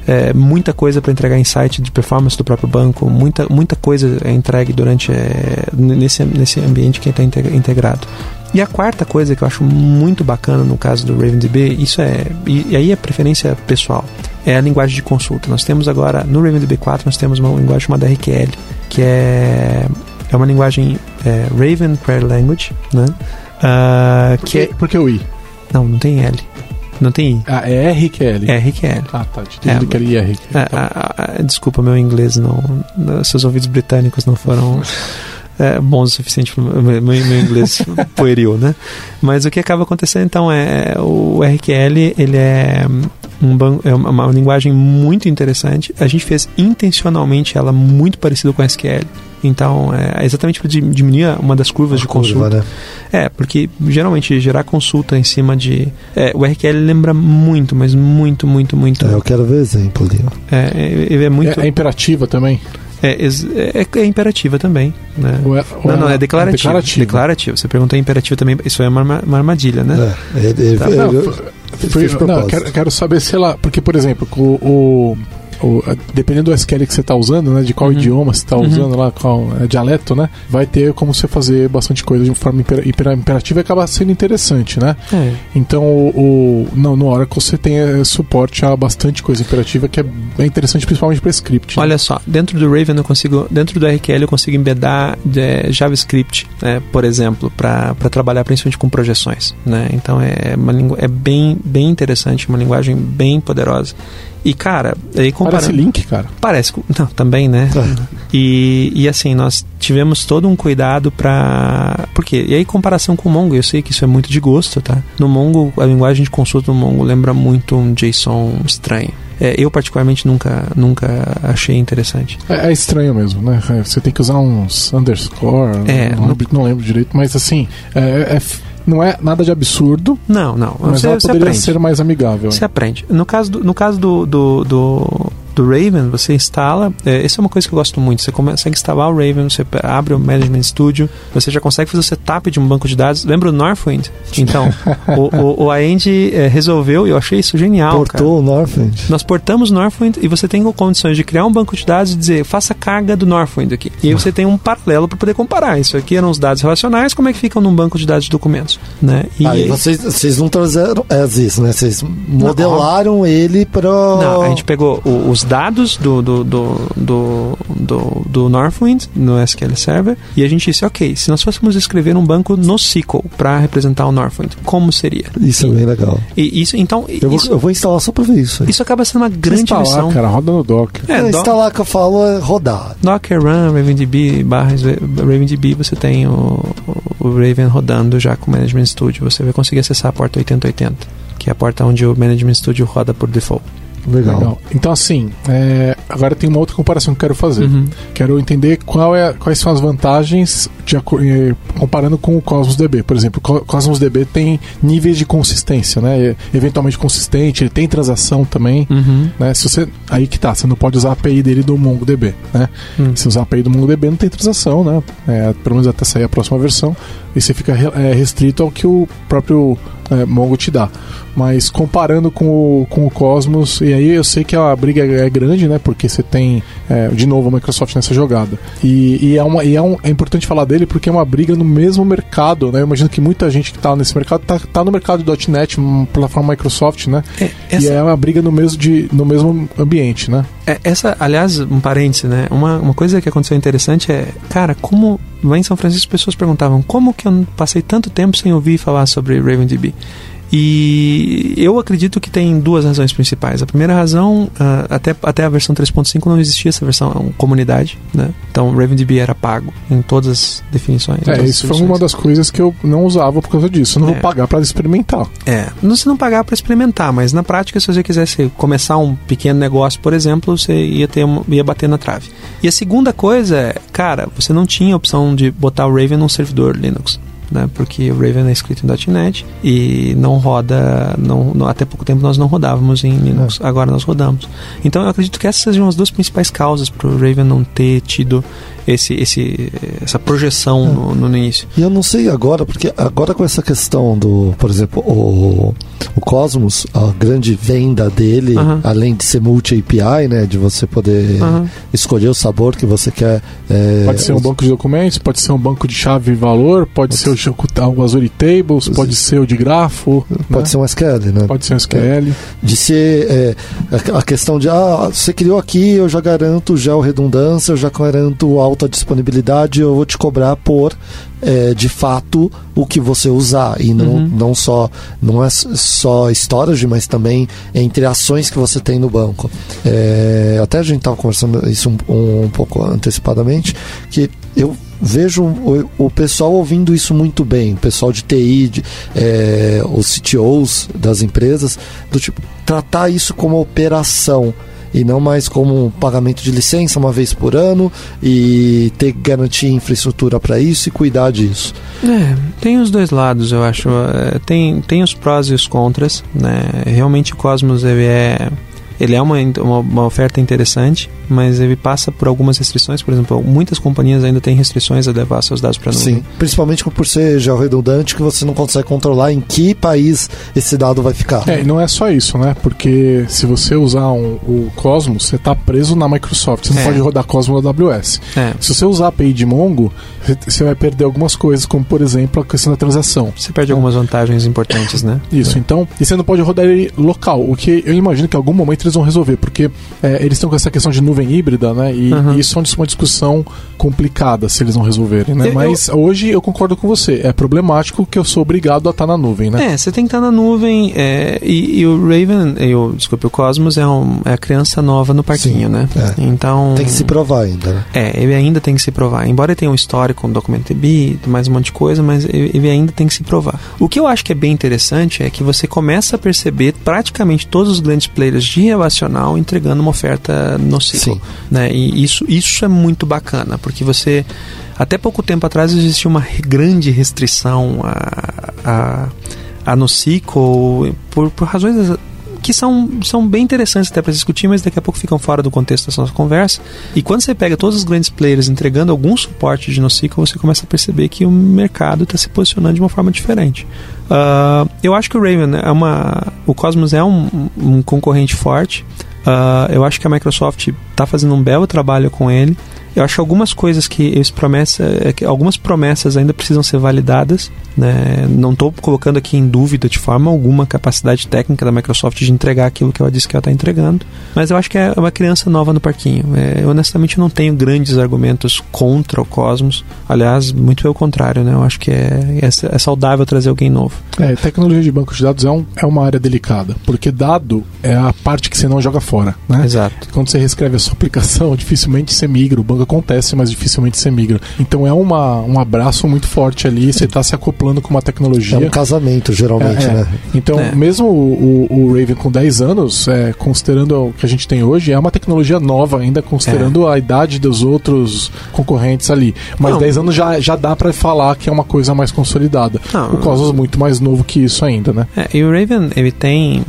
é, muita coisa para entregar insight de performance do próprio banco, muita, muita coisa é entregue durante é, nesse, nesse ambiente que está integrado. E a quarta coisa que eu acho muito bacana no caso do RavenDB, isso é. E, e aí é preferência pessoal, é a linguagem de consulta. Nós temos agora, no RavenDB 4, nós temos uma linguagem chamada RQL, que é, é uma linguagem é, Raven Query Language, né? Ah, que é, Por que o I? não, não tem L. Não tem I. Ah, é R que é L. É RQL. Ah, tá. Entendi É, que era IR. Ah, ah, ah, desculpa, meu inglês não. Seus ouvidos britânicos não foram é, bons o suficiente para meu, meu inglês pueril, né? Mas o que acaba acontecendo então é o RQL ele é um é uma, uma linguagem muito interessante. A gente fez intencionalmente ela muito parecida com SQL. Então, é exatamente para diminuir uma das curvas de Curva, consulta. né? É, porque geralmente gerar consulta em cima de. É, o RQL lembra muito, mas muito, muito, muito. É, eu quero ver exemplo ali. É, é, ele é muito. É, é imperativa também? É, é- é imperativa também. Né? Ou é- ou Não, não, é declarativo. declarativo. declarativo. Você perguntou imperativo também, isso é uma, uma armadilha, né? É, Tá. Não, de não, quero, quero saber se ela. Porque, por exemplo, o, o- o, dependendo do SQL que você está usando, né, de qual uhum. idioma você está uhum. usando lá, qual é, dialeto, né, vai ter como você fazer bastante coisa de forma hiper, hiper, imperativa e acaba sendo interessante, né? É. Então, o, o, no, no Oracle você tem é, suporte a bastante coisa imperativa que é bem interessante, principalmente para script. Né? Olha só, dentro do Raven eu consigo, dentro do RQL eu consigo embedar é, JavaScript, né, por exemplo, para trabalhar principalmente com projeções, né? Então é uma é bem bem interessante, uma linguagem bem poderosa. E, cara, aí comparando... Parece link, cara. Parece. Não, também, né? É. E, e assim, nós tivemos todo um cuidado para Por quê? E aí, comparação com o Mongo, eu sei que isso é muito de gosto, tá? No Mongo, a linguagem de consulta do Mongo lembra muito um JSON estranho. É, eu particularmente nunca, nunca achei interessante. É, é, estranho mesmo, né? Você tem que usar uns underscore, é, não, no... não lembro direito, mas assim, é, é não é nada de absurdo. Não, não. Mas você, ela poderia ser mais amigável. Você aprende. No caso do, no caso do, do, do do Raven, você instala. É, essa é uma coisa que eu gosto muito. Você consegue instalar o Raven, você abre o Management Studio, você já consegue fazer o setup de um banco de dados. Lembra o Northwind? Então, o, o, o Aend é, resolveu e eu achei isso genial. Portou o Northwind. Nós portamos Northwind e você tem condições de criar um banco de dados e dizer, faça carga do Northwind aqui. E aí você tem um paralelo para poder comparar. Isso aqui eram os dados relacionais, como é que ficam num banco de dados de documentos? Né? E aí vocês, vocês não trouxeram é isso, né? Vocês modelaram não, ele para. Não, a gente pegou o, os dados do, do, do, do, do, do Northwind no SQL Server e a gente disse, ok, se nós fôssemos escrever um banco no SQL para representar o Northwind, como seria? Isso é bem legal. E isso, então, eu, isso, vou, eu vou instalar só para ver isso. Isso acaba sendo uma grande instalar, missão. cara, roda no Docker. É, é instalar que eu falo é rodar. Docker run RavenDB barra RavenDB, você tem o, o Raven rodando já com o Management Studio. Você vai conseguir acessar a porta 8080, que é a porta onde o Management Studio roda por default. Legal. Legal. Então, assim, é, agora tem uma outra comparação que eu quero fazer. Uhum. Quero entender qual é, quais são as vantagens de, é, comparando com o Cosmos DB. Por exemplo, o Cosmos DB tem níveis de consistência, né? Eventualmente consistente, ele tem transação também. Uhum. Né? Se você, aí que tá, você não pode usar a API dele do MongoDB. Né? Uhum. Se usar a API do MongoDB, não tem transação, né? É, pelo menos até sair a próxima versão. E você fica é, restrito ao que o próprio é, Mongo te dá. Mas comparando com o, com o Cosmos, e aí eu sei que a briga é grande, né? Porque você tem, é, de novo, a Microsoft nessa jogada. E, e, é, uma, e é, um, é, importante falar dele porque é uma briga no mesmo mercado, né? Eu imagino que muita gente que está nesse mercado está tá no mercado do .NET, plataforma Microsoft, né? É, essa... E é uma briga no mesmo, de, no mesmo ambiente, né? É, essa, aliás, um parêntese, né? Uma, uma coisa que aconteceu interessante é, cara, como lá em São Francisco as pessoas perguntavam como que eu passei tanto tempo sem ouvir falar sobre RavenDB? E eu acredito que tem duas razões principais. A primeira razão, uh, até, até a versão 3.5 não existia essa versão é comunidade, né? Então o RavenDB era pago em todas as definições. É, isso foi uma das coisas que eu não usava por causa disso. Eu não é. vou pagar para experimentar. É, não se não pagar para experimentar, mas na prática, se você quisesse começar um pequeno negócio, por exemplo, você ia ter uma, ia bater na trave. E a segunda coisa é, cara, você não tinha a opção de botar o Raven num servidor Linux né? Porque o Raven é escrito em .NET e não roda, não, não, até pouco tempo nós não rodávamos em Linux, é. agora nós rodamos. Então eu acredito que essas sejam as duas principais causas para o Raven não ter tido esse, esse, essa projeção é. no, no, início. E eu não sei agora, porque agora com essa questão do, por exemplo, o, o Cosmos, a grande venda dele, uh -huh. além de ser multi-API, né, de você poder uh -huh. escolher o sabor que você quer. É, pode ser um banco de documentos, pode ser um banco de chave e valor, pode, pode ser o, o Azure Tables, pode ser o de grafo. Pode né? ser um SQL, né? Pode ser um SQL. De ser é, a questão de, ah, você criou aqui, eu já garanto já redundância, eu já garanto alta disponibilidade, eu vou te cobrar por é, de fato o que você usar e não, uhum. não só não é só storage, mas também entre ações que você tem no banco. É, até a gente estava conversando isso um, um, um, pouco antecipadamente que eu vejo o, o, pessoal ouvindo isso muito bem, o pessoal de TI, de, é, os CTOs das empresas, do tipo tratar isso como operação e não mais como um pagamento de licença uma vez por ano e ter que garantir infraestrutura para isso e cuidar disso. É, tem os dois lados, eu acho. É, tem, tem os prós e os contras. Né? Realmente o Cosmos ele é ele é uma, uma, uma, oferta interessante, mas ele passa por algumas restrições. Por exemplo, muitas companhias ainda têm restrições a levar seus dados para a nuvem. Sim, principalmente por ser redundante que você não consegue controlar em que país esse dado vai ficar. É, e não é só isso, né? Porque se você usar um, o Cosmos, você está preso na Microsoft. Você não É. pode rodar Cosmos na AWS. É. Se você usar a API de Mongo, você vai perder algumas coisas, como por exemplo a questão da transação. Você perde algumas vantagens importantes, né? Isso, então, e você não pode rodar ele local, o que eu imagino que em algum momento eles vão resolver, porque é, eles estão com essa questão de nuvem híbrida, né? E, Uhum. isso é uma discussão complicada se eles não resolverem, né? Eu- Mas hoje eu concordo com você, é problemático que eu sou obrigado a estar na nuvem, né? É, você tem que estar na nuvem é, e, e o Raven, e o, desculpe, o Cosmos é, um- é a criança nova no parquinho, Sim, né? é. Então... Tem que se provar ainda, né? É, ele ainda tem que se provar. Embora ele tenha um histórico com documento DB, mais um monte de coisa, mas ele, ele ainda tem que se provar. O que eu acho que é bem interessante é que você começa a perceber praticamente todos os grandes players de relacional entregando uma oferta no ciclo. Sim. Né? E isso, isso é muito bacana, porque você. Até pouco tempo atrás existia uma grande restrição a, a, a NoSQL por, por razões que são, são bem interessantes até para discutir, mas daqui a pouco ficam fora do contexto dessa nossa conversa. E quando você pega todos os grandes players entregando algum suporte de NoSQL, você começa a perceber que o mercado está se posicionando de uma forma diferente. Ah, eu acho que o Raven é uma. O Cosmos é um, um concorrente forte. Ah, eu acho que a Microsoft está fazendo um belo trabalho com ele. Eu acho algumas coisas que eles promessa, é algumas promessas ainda precisam ser validadas. Né? Não estou colocando aqui em dúvida de forma alguma a capacidade técnica da Microsoft de entregar aquilo que ela disse que ela está entregando. Mas eu acho que é uma criança nova no parquinho. É, eu honestamente não tenho grandes argumentos contra o Cosmos. Aliás, muito pelo contrário, né? Eu acho que é, é, é saudável trazer alguém novo. É, tecnologia de banco de dados é, um, é uma área delicada, porque dado é a parte que você não joga fora, né? Exato. Quando você reescreve a sua aplicação, dificilmente você migra. O banco acontece, mas dificilmente você migra. Então é uma, um abraço muito forte ali, você está se acoplando com uma É tecnologia. um casamento, geralmente, É, é. né? Então, É. mesmo o, o- o Raven com 10 anos, é, considerando o que a gente tem hoje, é uma tecnologia nova ainda, considerando a idade dos outros concorrentes ali. Mas Não. 10 anos já, já dá pra falar que é uma coisa mais consolidada. Não. O Cosmos é muito mais novo que isso ainda, né? É, e o Raven, ele tem.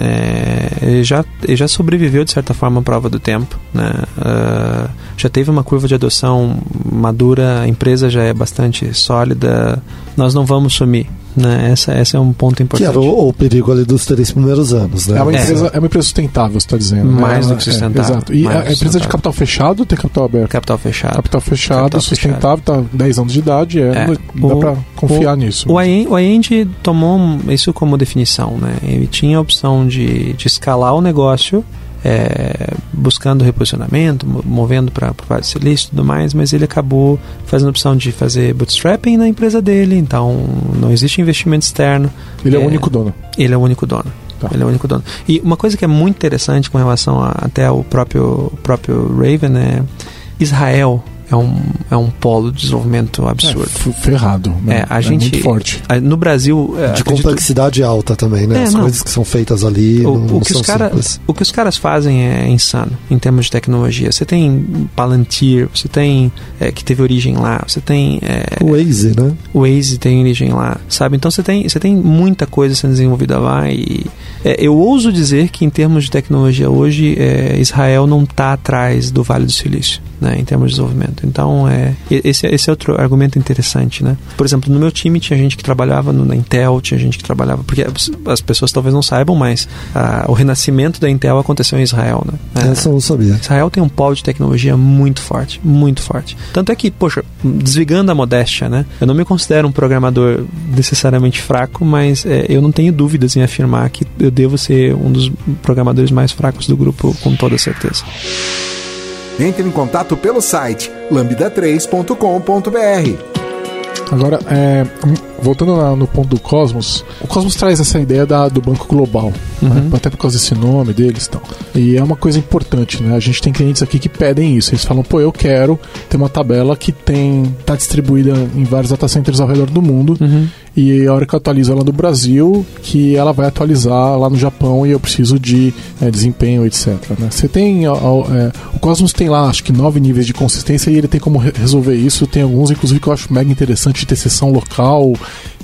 É, ele, já, ele já sobreviveu de certa forma à prova do tempo. Né? Ah, já teve uma curva de adoção madura, a empresa já é bastante sólida. Nós não vamos sumir. Né? Essa, esse é um ponto Que importante. era o, o perigo ali dos três primeiros anos, né? É uma, É. empresa, é uma empresa sustentável, você está dizendo. né? Mais do Ela- que sustentável. É, exato. E do que a empresa de capital fechado ou tem capital aberto? Capital fechado. Capital fechado, Capital sustentável, está 10 anos de idade, é, É. dá para confiar nisso. O iEng- o iEng tomou isso como definição, né? Ele tinha a opção de, de escalar o negócio, é, buscando reposicionamento, mo- movendo para o Vale do Silício e tudo mais, mas ele acabou fazendo a opção de fazer bootstrapping na empresa dele, então não existe investimento externo, Ele é, o é. único dono. ele é o único dono. Tá. Ele é o único dono. E uma coisa que é muito interessante com relação a, até ao próprio, próprio Raven é Israel é um, é um polo de desenvolvimento É, absurdo. f- ferrado. né? É, a gente- muito forte. No Brasil, é, De acredito- complexidade alta também, né? É, As não. coisas que são feitas ali o, não, o não que são os cara, simples. o que os caras fazem é insano em termos de tecnologia. Você tem Palantir, você tem é, que teve origem lá, você tem é, O Waze, né? o Waze tem origem lá, sabe? Então você tem, você tem muita coisa sendo desenvolvida lá e é, eu ouso dizer que em termos de tecnologia hoje é, Israel não está atrás do Vale do Silício, né? Em termos de desenvolvimento. Então é esse, esse é outro argumento interessante, né? Por exemplo, no meu time tinha gente que trabalhava no, na Intel, tinha gente que trabalhava porque as, as pessoas talvez não saibam, mas ah, o renascimento da Intel aconteceu em Israel, né? É, Essa eu não sabia. Israel tem um polo de tecnologia muito forte, muito forte. Tanto é que, poxa, desligando a modéstia, né? Eu não me considero um programador necessariamente fraco, mas é, eu não tenho dúvidas em afirmar que eu devo ser um dos programadores mais fracos do grupo, com toda certeza. Entre em contato pelo site lambda3.com.br. Agora, é, um, voltando na- no ponto do Cosmos, o Cosmos traz essa ideia da- do banco global, né? Uhum. até por causa desse nome deles e tal. E é uma coisa importante, né? A gente tem clientes aqui que pedem isso. Eles falam, pô, eu quero ter uma tabela que tem tá distribuída em vários data centers ao redor do mundo. Uhum. E a hora que eu atualizo ela no Brasil, que ela vai atualizar lá no Japão e eu preciso de é, desempenho, etc. né? Você tem. é, o Cosmos tem lá, acho que nove níveis de consistência e ele tem como re- resolver isso. Tem alguns, inclusive, que eu acho mega interessante de ter sessão local.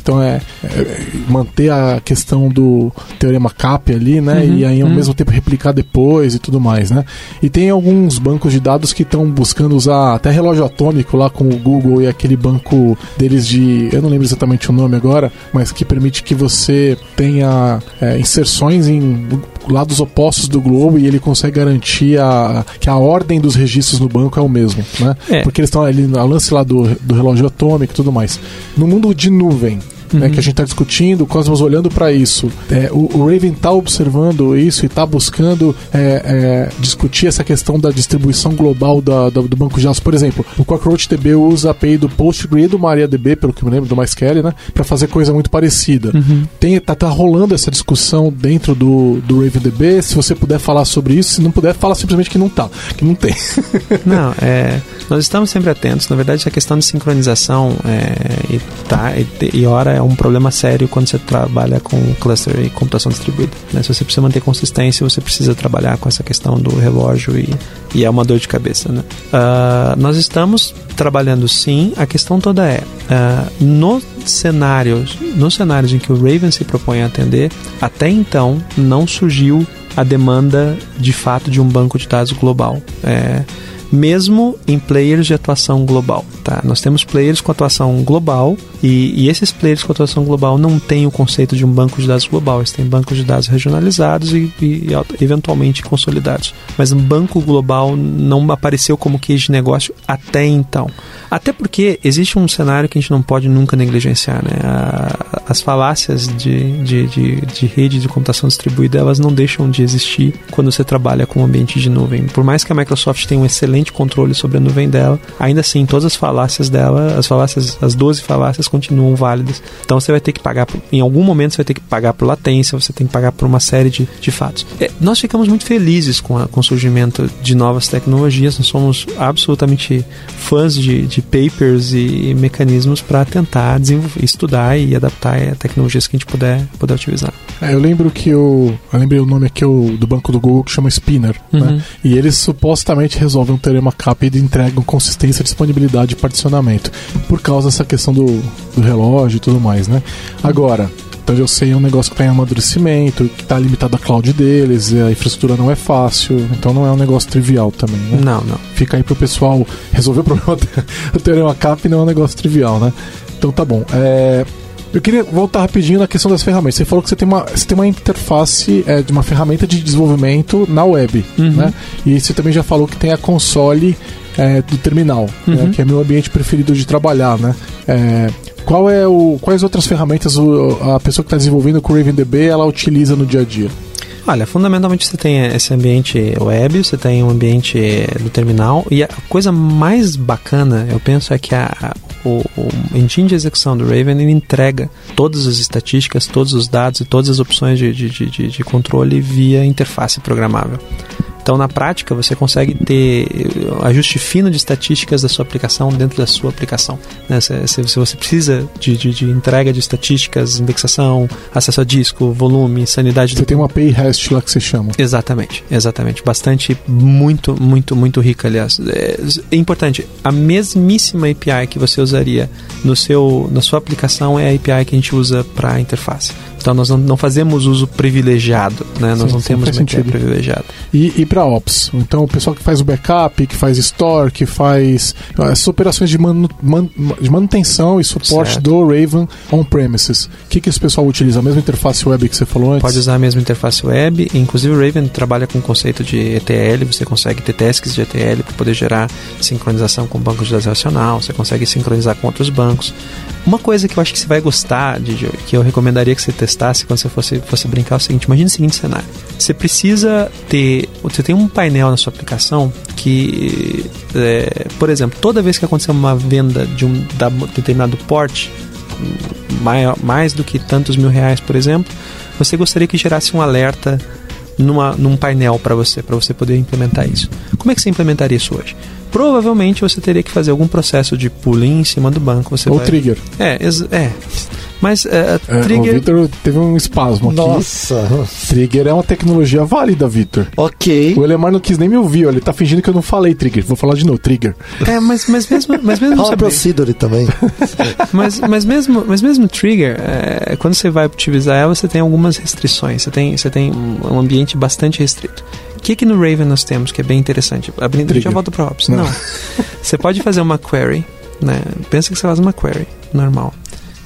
Então é, é manter a questão do teorema CAP ali, né? Uhum, e aí ao uhum. mesmo tempo replicar depois e tudo mais, né? E tem alguns bancos de dados que estão buscando usar até relógio atômico lá com o Google e aquele banco deles de, eu não lembro exatamente o nome agora, mas que permite que você tenha é, inserções em lados opostos do globo e ele consegue garantir a, que a ordem dos registros no banco é o mesmo, né? É. Porque eles estão ali no lance lá do, do relógio atômico e tudo mais. No mundo de nuvem, uhum. né, que a gente está discutindo, o Cosmos olhando para isso. É, o, o, Raven está observando isso e está buscando é, é, discutir essa questão da distribuição global da, da, do banco de dados. Por exemplo, o CockroachDB usa a API do PostgreSQL e do MariaDB, pelo que me lembro, do MySQL, né, para fazer coisa muito parecida. Uhum. Tem, tá, tá rolando essa discussão dentro do, do RavenDB. Se você puder falar sobre isso, se não puder, fala simplesmente que não tá, que não tem. não, é, nós estamos sempre atentos. Na verdade, a questão de sincronização é, e, tá, e, e hora é um problema sério quando você trabalha com cluster e computação distribuída. Né? Se você precisa manter consistência, você precisa trabalhar com essa questão do relógio e, e é uma dor de cabeça. Né? Uh, nós estamos trabalhando sim. A questão toda é uh, no cenários, nos cenários em que o Raven se propõe a atender, até então não surgiu a demanda de fato de um banco de dados global. É, mesmo em players de atuação global. Tá? Nós temos players com atuação global e, e, esses players com atuação global não têm o conceito de um banco de dados global, eles têm bancos de dados regionalizados e, e, eventualmente consolidados. Mas um banco global não apareceu como case de negócio até então. Até porque existe um cenário que a gente não pode nunca negligenciar. Né? A, as falácias de, de, de, de rede de computação distribuída elas não deixam de existir quando você trabalha com um ambiente de nuvem. Por mais que a Microsoft tenha um excelente controle sobre a nuvem dela, ainda assim todas as falácias dela, as falácias, as 12 falácias continuam válidas. Então você vai ter que pagar, por, em algum momento você vai ter que pagar por latência, você tem que pagar por uma série de, de fatos. É, nós ficamos muito felizes com, a, com o surgimento de novas tecnologias, nós somos absolutamente fãs de, de papers e, e mecanismos para tentar estudar e adaptar a tecnologias que a gente puder, puder utilizar. É, eu lembro que o. Eu lembrei o nome aqui o, do banco do Google que chama Spinner. Né? Uhum. Né? E eles supostamente resolvem um teorema CAP e entregam consistência, disponibilidade e particionamento. Por causa dessa questão do, do relógio e tudo mais, né? Agora, então eu sei é um negócio que está em amadurecimento, que está limitado à cloud deles, a infraestrutura não é fácil, então não é um negócio trivial também, né? Não, não. Fica aí pro pessoal resolver o problema do teorema CAP não é um negócio trivial, né? Então tá bom. É, eu queria voltar rapidinho na questão das ferramentas. Você falou que você tem uma, você tem uma interface é, de uma ferramenta de desenvolvimento na web, uhum. né? E você também já falou que tem a console é, do terminal, né? uhum. né? que é meu ambiente preferido de trabalhar, né? É, qual é o, quais outras ferramentas o, a pessoa que está desenvolvendo com o RavenDB ela utiliza no dia a dia? Olha, fundamentalmente você tem esse ambiente web, você tem um ambiente do terminal e a coisa mais bacana, eu penso, é que a, o, o engine de execução do Raven ele entrega todas as estatísticas, todos os dados e todas as opções de, de, de, de controle via interface programável. Então, na prática, você consegue ter ajuste fino de estatísticas da sua aplicação dentro da sua aplicação. Né? Se, se, você precisa de, de, de, entrega de estatísticas, indexação, acesso a disco, volume, sanidade... Você do... tem uma API REST lá que você chama. Exatamente, exatamente. Bastante, muito, muito, muito rica, aliás. É, é importante, a mesmíssima API que você usaria no seu, na sua aplicação é a API que a gente usa para a interface. Então nós não, não fazemos uso privilegiado, né? Nós sim, não temos uma API privilegiada. E, e para Ops, então o pessoal que faz o backup, que faz store, que faz ah, essas operações de, manu, man, de manutenção e suporte certo. do Raven on-premises, o que, que esse pessoal utiliza? A mesma interface web que você falou antes? Pode usar a mesma interface web, inclusive o Raven trabalha com o conceito de ETL, você consegue ter tasks de ETL para poder gerar sincronização com bancos de dados relacional, você consegue sincronizar com outros bancos. Uma coisa que eu acho que você vai gostar, de, que eu recomendaria que você testasse quando você fosse, fosse brincar é o seguinte: imagine o seguinte cenário. Você precisa ter. Você tem um painel na sua aplicação que, é, por exemplo, toda vez que acontecer uma venda de um da, determinado porte, maior, mais do que tantos mil reais, por exemplo, você gostaria que gerasse um alerta numa, num painel para você, para você poder implementar isso. Como é que você implementaria isso hoje? provavelmente você teria que fazer algum processo de pooling em cima do banco. Você Ou vai... trigger. É, é. Mas é, É, trigger. O Vitor teve um espasmo aqui. Nossa. Trigger é uma tecnologia válida, Vitor. Ok. O Elemar não quis nem me ouvir, ó, ele tá fingindo que eu não falei Trigger. Vou falar de novo, Trigger. É, mas, mas mesmo, mas mesmo Fala saber- Procedure também. mas, mas mesmo, mas mesmo trigger, é, quando você vai utilizar ela, você tem algumas restrições. Você tem, você tem um ambiente bastante restrito. O que que no Raven nós temos que é bem interessante? Abrindo, já volto para Ops. Não. Não. você pode fazer uma query, né? Pensa que você faz uma query normal,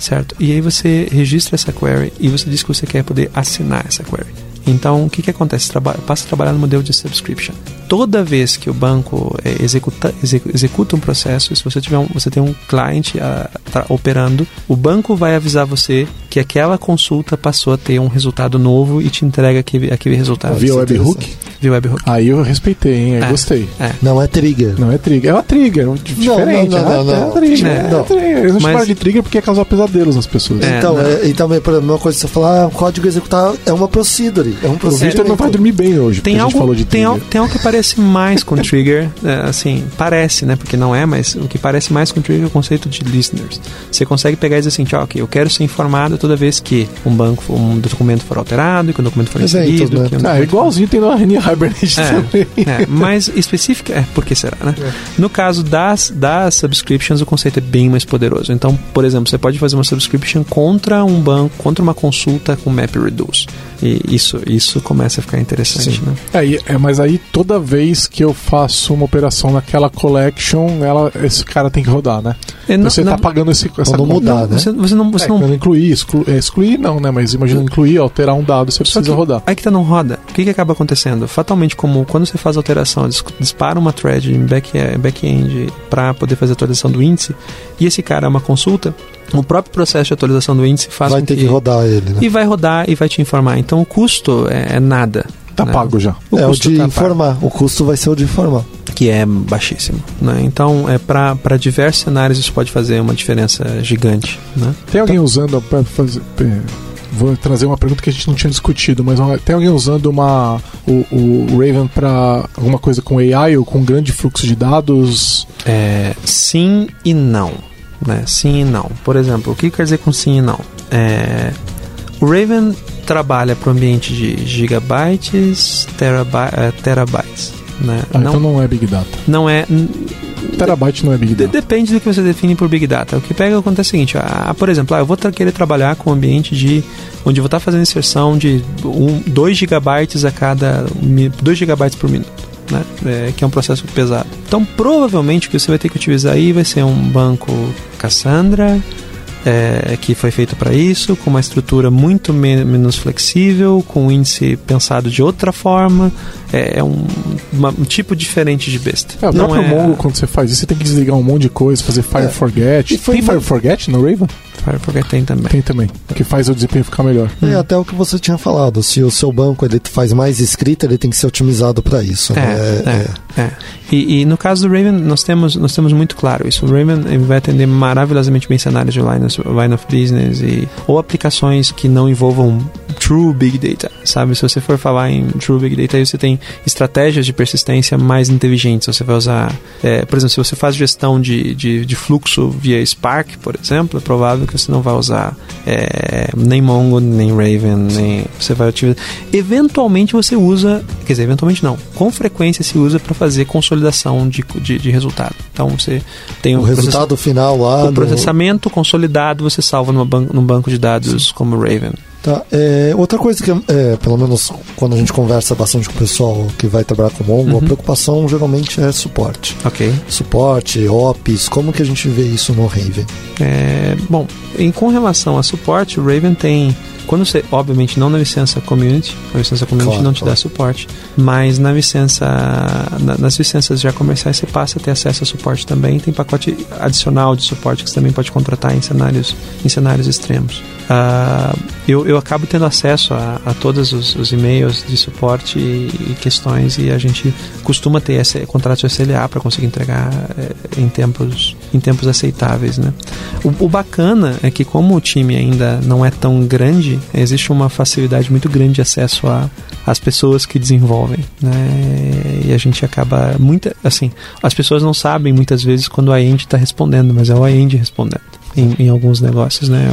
certo? E aí você registra essa query e você diz que você quer poder assinar essa query. Então, o que, que acontece? Traba passa a trabalhar no modelo de subscription. Toda vez que o banco eh, executa, execu- executa um processo, se você tiver um, você tem um cliente ah, tá operando, o banco vai avisar você que aquela consulta passou a ter um resultado novo e te entrega aquele, aquele resultado. Via é webhook? Via webhook. Aí eu respeitei, hein? Aí É. gostei. É. Não é trigger. Não é trigger. É uma trigger, di- diferente. não, não, né? não. É trigger. É. É, trigger. Eu não Mas- de trigger porque ia causar pesadelos nas pessoas. É, então, não. é, então, por exemplo, uma coisa que você falar, ah, o código executar é uma procedure. É um O procedimento. Vitor não vai dormir bem hoje, Tem porque a gente algo, falou de tem, trigger. al- tem algo que parece mais com trigger, é, assim, parece, né? Porque não é, mas o que parece mais com trigger é o conceito de listeners. Você consegue pegar e dizer assim, ok, eu quero ser informado toda vez que um banco, um documento for alterado, que um documento for inserido. né? Que um Ah, igualzinho tem no RN Hibernate também. É, é, mais específica, é, por que será, né? No caso das, das subscriptions, o conceito é bem mais poderoso. Então, por exemplo, você pode fazer uma subscription contra um banco, contra uma consulta com MapReduce. E isso, isso começa a ficar interessante, Sim. né? É, é, mas aí toda vez que eu faço uma operação naquela collection, ela, esse cara tem que rodar, né? É, não- você não- tá pagando esse, essa Quando conta. mudar, né? Você, você não, você É, não quando incluir, exclu, é, excluir não, né? Mas imagina incluir, alterar um dado, você Só precisa que rodar. Aí que tá não roda. O que, que acaba acontecendo? Fatalmente, como quando você faz alteração, dis- dispara uma thread em back- back-end para poder fazer a atualização do índice, e esse cara é uma consulta, o próprio processo de atualização do índice faz Vai com ter que rodar ele, né? E vai rodar e vai te informar. Então o custo é, é nada. Tá né? pago já. é o custo de tá pago, informar. O custo vai ser o de informar. que é baixíssimo. Né? Então, é para diversos cenários isso pode fazer uma diferença gigante. Né? Tem alguém usando pra fazer. Vou trazer uma pergunta que a gente não tinha discutido, mas tem alguém usando uma o, o Raven para alguma coisa com AI ou com grande fluxo de dados? É, sim e não. Né? Sim e não. Por exemplo, o que quer dizer com sim e não? É, o Raven trabalha para o ambiente de gigabytes, teraby- eh, terabytes. Né? Ah, não, então não é Big Data. não é. Terabyte não é Big Data. depende do que você define por Big Data. O que pega acontece o seguinte: ah, por exemplo, ah, eu vou querer trabalhar com um ambiente de onde eu vou estar fazendo inserção de 2 gigabytes a cada 2 gigabytes por minuto. Né? É, que é um processo pesado. Então, provavelmente o que você vai ter que utilizar aí vai ser um banco Cassandra, é, que foi feito para isso, com uma estrutura muito me- menos flexível, com um índice pensado de outra forma. É, é um, uma- um tipo diferente de besta. É, o Não próprio é- Mongo, quando você faz isso, você tem que desligar um monte de coisa, fazer Fire É. Forget. E foi Tem Fire Forget no Raven? Firefox tem também. Tem também. Que faz o desempenho ficar melhor. É até o que você tinha falado. Se o seu banco ele faz mais escrita, ele tem que ser otimizado para isso. né? É, é, é. E, e no caso do Raven, nós temos, nós temos muito claro isso. O Raven vai atender maravilhosamente bem cenários de line, line of business e, ou aplicações que não envolvam true big data, sabe? Se você for falar em true big data, aí você tem estratégias de persistência mais inteligentes. Você vai usar, é, por exemplo, se você faz gestão de, de, de fluxo via Spark, por exemplo, é provável que você não vai usar é, nem Mongo, nem Raven, nem você vai utilizar. Eventualmente você usa, quer dizer, eventualmente não, com frequência se usa para fazer consolidação de, de, de resultado. Então você tem O um resultado final lá. o do- processamento consolidado você salva numa ban num banco de dados como o Raven. Tá, é, outra coisa que, é, pelo menos quando a gente conversa bastante com o pessoal que vai trabalhar com Mongo, Uhum. a preocupação geralmente é suporte. Ok. Suporte, ops, como que a gente vê isso no Raven? É, bom, em, com relação a suporte, o Raven tem. Quando você, obviamente, não na licença community, a licença community Claro, não te claro. dá suporte, mas na licença, na- nas licenças já comerciais você passa a ter acesso a suporte também. Tem pacote adicional de suporte que você também pode contratar em cenários, em cenários extremos. Ah, eu, eu acabo tendo acesso a, a todos os, os e-mails de suporte e, e questões e a gente costuma ter esse contrato SLA para conseguir entregar eh, em tempos em tempos aceitáveis, né? O, o bacana é que como o time ainda não é tão grande, existe uma facilidade muito grande de acesso a às pessoas que desenvolvem, né? E a gente acaba muita assim, as pessoas não sabem muitas vezes quando a end está respondendo, mas é o end respondendo. em, em alguns negócios, né?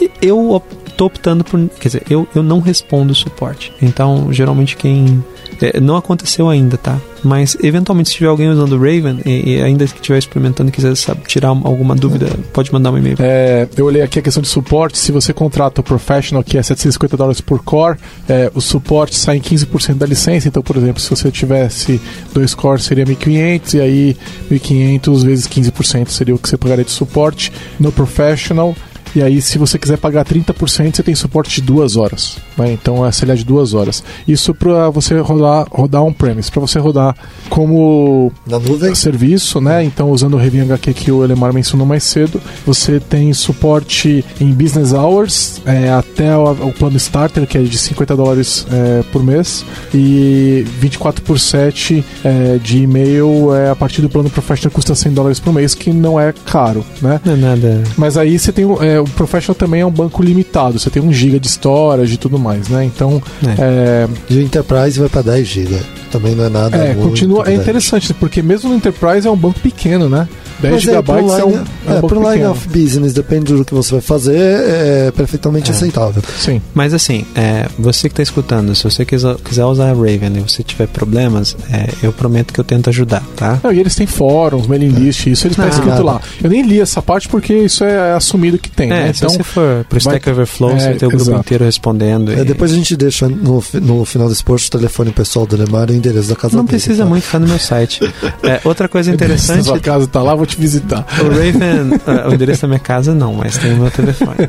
Eu, eu tô optando por. Quer dizer, eu, eu não respondo suporte. Então, geralmente quem. É, não aconteceu ainda, tá? Mas eventualmente, se tiver alguém usando o Raven e, e ainda que estiver experimentando e quiser sabe, tirar alguma dúvida, pode mandar um e-mail. É, eu olhei aqui a questão de suporte. Se você contrata o Professional, que é 750 dólares por core, é, o suporte sai em 15% da licença. Então, por exemplo, se você tivesse dois cores, seria 1.500 e aí 1.500 vezes 15% seria o que você pagaria de suporte. No Professional, e aí, se você quiser pagar 30%, você tem suporte de duas horas. Né? Então, essa é de duas horas. Isso para você rodar, rodar on-premise. Para você rodar como Na nuvem. serviço, né? Então, usando o Review HQ que o Elemar mencionou mais cedo, você tem suporte em business hours é, até o, o, plano starter, que é de 50 dólares é, por mês, e 24 por 7 é, de e-mail é, a partir do plano professional custa 100 dólares por mês, que não é caro, né? Não é nada. Mas aí você tem é, o Professional também é um banco limitado, você tem 1 GB de storage e tudo mais, né? Então. É. De Enterprise vai para 10 GB. Também não é nada. É, continua. É interessante, porque mesmo no Enterprise é um banco pequeno, né? 10 gigabytes é, é, um, é, um pro line of business, depende do que você vai fazer, é perfeitamente é. aceitável. Sim. Mas assim, é, você que está escutando, se você quiser, quiser usar a Raven e você tiver problemas, é, eu prometo que eu tento ajudar, tá? Não, e eles têm fóruns, mailing list, isso eles está escrito nada. lá. Eu nem li essa parte porque isso é assumido que tem. É, né? então, se você for pro Stack vai, Overflow, você vai ter o grupo exato. inteiro respondendo. E... Depois a gente deixa no, no final desse post o telefone pessoal do Lemar e o endereço da casa Não dele, precisa tá? muito, ficar no meu site. outra coisa interessante. Se sua casa tá lá, vou te visitar. O Raven, uh, o endereço da minha casa não, mas tem o meu telefone.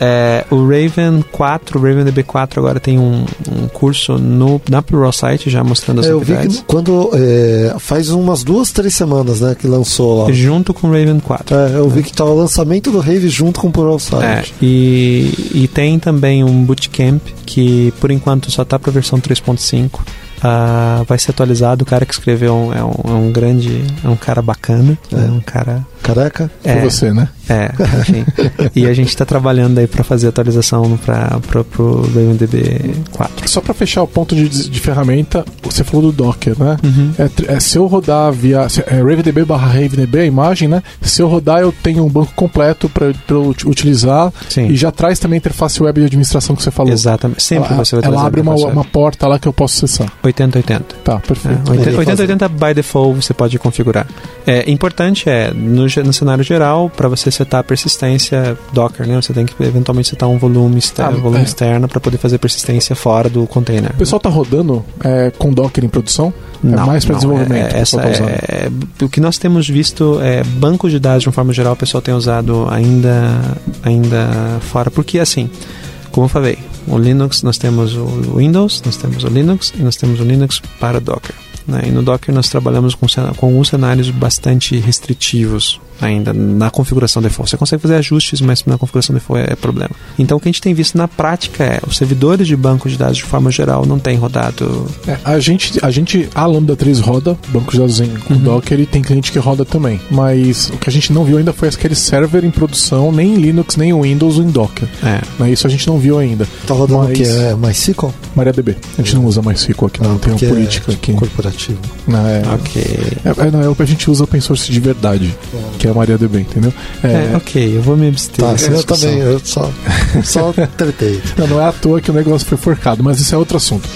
É, o Raven 4, o Raven DB4 agora tem um, um curso no, na Pluralsight já mostrando as é, novidades. Eu vi que quando é, faz umas duas, três semanas, né, que lançou lá. Junto com o Raven 4. É, eu vi que tá o lançamento do Rave junto com o Pluralsight. É, e, e tem também um bootcamp que por enquanto só tá para versão 3.5 Uh, vai ser atualizado. O cara que escreveu é um, é um grande. É um cara bacana. É, é um cara. Careca? É, Foi você, né? É, enfim. e a gente está trabalhando aí para fazer atualização para o RavenDB 4. Só para fechar o ponto de, de, ferramenta, você falou do Docker, né? Uhum. É, é, se eu rodar via é, RavenDB barra RavenDB, a imagem, né? Se eu rodar, eu tenho um banco completo para utilizar Sim. e já traz também a interface web de administração que você falou. Exatamente. Sempre ela, você vai Ela abre uma, uma porta lá que eu posso acessar. 8080. Tá, perfeito. É, 8080 by default você pode configurar. É importante é no, no cenário geral para você setar a persistência Docker, né? Você tem que eventualmente setar um volume externo, ah, volume é. externo para poder fazer persistência fora do container. O pessoal tá rodando é, com Docker em produção? É não, é mais para desenvolvimento. É, essa tá é, o que nós temos visto é bancos de dados de uma forma geral o pessoal tem usado ainda ainda fora porque assim como eu falei, o Linux nós temos o Windows, nós temos o Linux e nós temos o Linux para Docker. Né? E no Docker nós trabalhamos com, com alguns cenários bastante restritivos ainda na configuração default. Você consegue fazer ajustes, mas na configuração default é, é problema. Então o que a gente tem visto na prática é os servidores de banco de dados de forma geral não têm rodado. É, a gente, a gente, a Lambda 3 roda banco de dados em uhum. Docker e tem cliente que roda também. Mas o que a gente não viu ainda foi aquele server em produção, nem em Linux, nem em Windows ou em Docker. É. Né? Isso a gente não viu ainda. Tá rodando o que? É MySQL? MariaDB. A gente não usa MySQL aqui, não, não tem uma política é aqui. Corporativo. Não, é, ok. É, é, não, é o que a gente usa open source de verdade, é. que é a MariaDB, entendeu? É, é, ok, eu vou me abster. Tá, eu também, eu só, só tretei. Não, não é à toa que o negócio foi forcado, mas isso é outro assunto.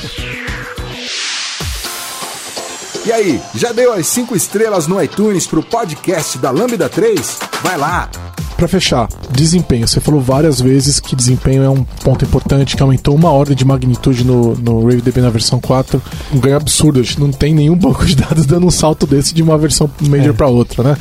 E aí, já deu as 5 estrelas no iTunes pro podcast da Lambda 3? Vai lá! Para fechar, desempenho. Você falou várias vezes que desempenho é um ponto importante, que aumentou uma ordem de magnitude no, no RaveDB na versão 4. Um ganho absurdo. A gente não tem nenhum banco de dados dando um salto desse de uma versão major é. para outra, né?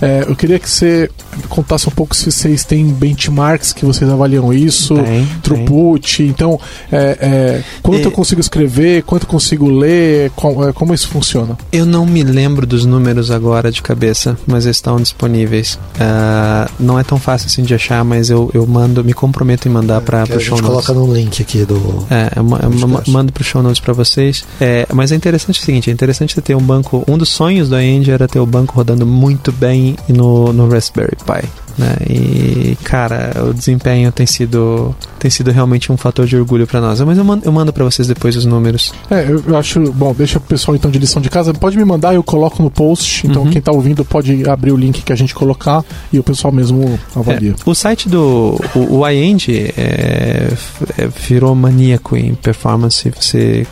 É, eu queria que você contasse um pouco se vocês têm benchmarks que vocês avaliam isso, tem, throughput. Tem. Então, é, é quanto eu consigo escrever, quanto eu consigo ler, como, é, como isso funciona? Eu não me lembro dos números agora de cabeça, mas estão disponíveis. Uh, não é tão fácil assim de achar, mas eu, eu mando, me comprometo em mandar para o show notes. coloca no link aqui do. É, eu, eu mando para o show notes para vocês. É, mas é interessante o seguinte: é interessante ter um banco. Um dos sonhos da End era ter o banco rodando muito bem no, no Raspberry Pi. Né? E, cara, o desempenho tem sido, tem sido realmente um fator de orgulho para nós. Mas eu mando, eu mando para vocês depois os números. É, eu acho. Bom, deixa o pessoal então de lição de casa. Pode me mandar, eu coloco no post. Então, uhum. quem tá ouvindo pode abrir o link que a gente colocar e o pessoal mesmo É, o site do o, o iEngine é, é, virou maníaco em performance. Você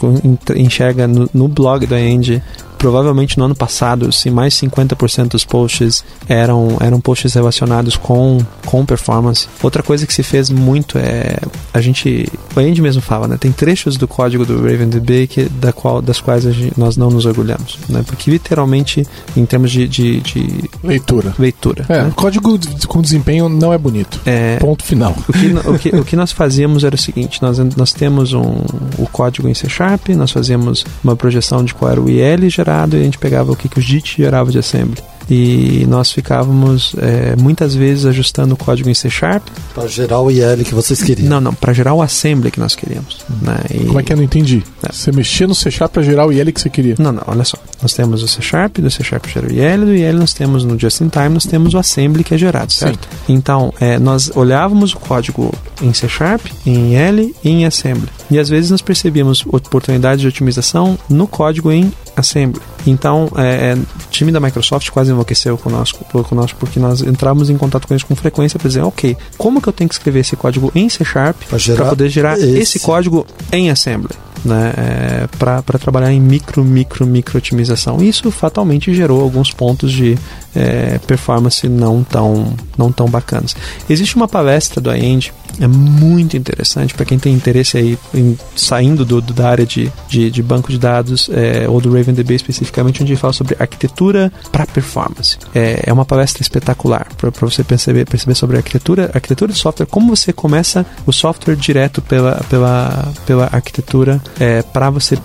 enxerga no, no blog do iEngine provavelmente no ano passado, se mais 50% dos posts eram, eram posts relacionados com, com performance. Outra coisa que se fez muito é a gente, a gente mesmo fala, né? Tem trechos do código do RavenDB que, da qual, das quais gente, nós não nos orgulhamos, né? Porque literalmente, em termos de, de, de leitura, leitura, é, né? código com desempenho não é bonito. É, Ponto final. O que, o que, o que nós fazíamos era o seguinte: nós, nós temos um, o código em C Sharp, nós fazíamos uma projeção de qual era o IL e a gente pegava o que, que o JIT gerava de assembly e nós ficávamos é, muitas vezes ajustando o código em C Sharp. Para gerar o IL que vocês queriam. Não, não, para gerar o assembly que nós queríamos. Né? E... Como é que eu não entendi? É. Você mexia no C Sharp para gerar o IL que você queria? Não, não, olha só. Nós temos o C Sharp, do C Sharp gera o IL, do IL nós temos no Just in Time, nós temos o assembly que é gerado, certo? Sim. Então, é, nós olhávamos o código em C Sharp, em IL e em assembly. E às vezes nós percebíamos oportunidades de otimização no código em assembly. Então, é, o time da Microsoft quase enlouqueceu conosco, conosco porque nós entramos em contato com eles com frequência para dizer, ok, como que eu tenho que escrever esse código em C Sharp para poder gerar esse. esse código em assembly? né, é, para trabalhar em micro, micro, micro otimização. Isso fatalmente gerou alguns pontos de é, performance não tão, não tão bacanas. Existe uma palestra do iEnd, é muito interessante para quem tem interesse aí em saindo do, do da área de, de, de, banco de dados é, ou do RavenDB especificamente, onde fala sobre arquitetura para performance. É, é uma palestra espetacular para você perceber, perceber sobre arquitetura, arquitetura de software, como você começa o software direto pela, pela, pela arquitetura é, para você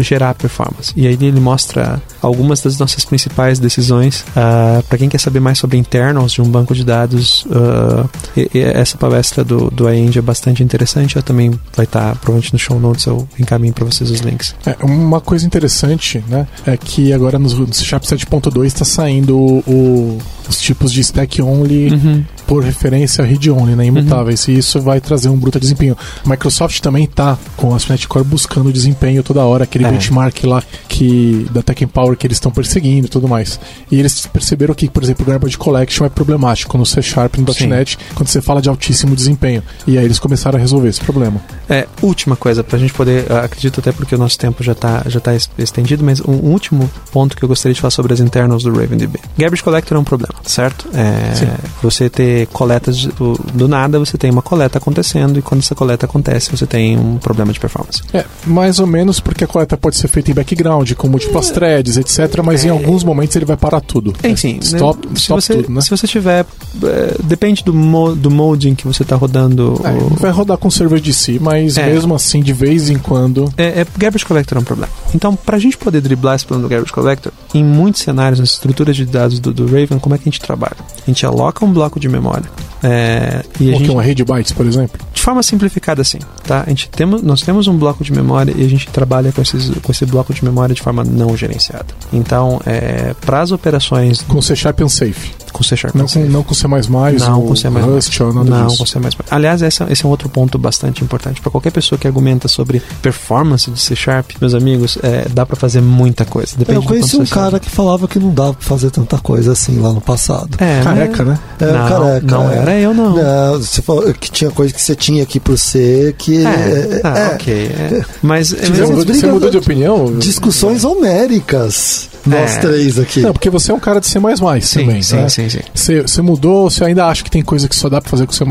gerar performance. E aí ele mostra algumas das nossas principais decisões. Uh, ah, para quem quer saber mais sobre internals de um banco de dados, uh, essa palestra do, do iEng é bastante interessante. Ela também vai estar tá, provavelmente no show notes, eu encaminho para vocês os links. É, uma coisa interessante né, é que agora no, no C Sharp 7.2 está saindo o, os tipos de stack only uhum. por referência a read only, né, imutáveis. Uhum. E isso vai trazer um bruto desempenho. A Microsoft também está com a .NET Core buscando desempenho toda hora, aquele é. benchmark lá que da Tech Power que eles estão perseguindo e tudo mais. E eles perceberam que, por exemplo, o Garbage Collection é problemático no C Sharp e no .NET quando você fala de altíssimo desempenho. E aí eles começaram a resolver esse problema. É, última coisa, pra gente poder, acredito até porque o nosso tempo já está já tá estendido, mas um último ponto que eu gostaria de falar sobre as internals do RavenDB. Garbage Collector é um problema, certo? É, você ter coletas do, do nada, você tem uma coleta acontecendo e quando essa coleta acontece, você tem um problema de performance. É, mais ou menos porque a coleta pode ser feita em background, com múltiplas é. threads, etc. Mas é. em alguns momentos ele vai parar tudo. É, sim. Stop, né? stop você, tudo, né? Se você tiver. É, depende do, mo, do em que você está rodando. É, o... Vai rodar com o server de si, mas é. mesmo assim, de vez em quando. É, é, Garbage Collector é um problema. Então, para a gente poder driblar esse problema do Garbage Collector, em muitos cenários, nas estruturas de dados do, do Raven, como é que a gente trabalha? A gente aloca um bloco de memória. É, e a gente, uma rede bytes, por exemplo? De forma simplificada, assim. Tá? A gente temos, nós temos um bloco de memória e a gente trabalha com, esses, com esse bloco de memória de forma não gerenciada. Então, é, para as operações. Com C Sharp Unsafe. Com C Sharp não Com, não com C, não com C. Rust ou nada Não disso. com C. Aliás, esse, esse é um outro ponto bastante importante. Para qualquer pessoa que argumenta sobre performance de C Sharp, meus amigos, é, dá para fazer muita coisa. Depende Eu conheci um cara sabe. que falava que não dava para fazer tanta coisa assim lá no passado. É, careca, né? É, não, careca. Não é. era eu, não. não. Você falou que tinha coisa que você tinha aqui por C que. É, ah, é, ok. É. Mas. Você mudou, você mudou de opinião? Discussões homéricas. Nós é. três aqui. Não, porque você é um cara de C sim, também. Sim, né? sim, sim. Você, você mudou, você ainda acha que tem coisa que só dá pra fazer com C.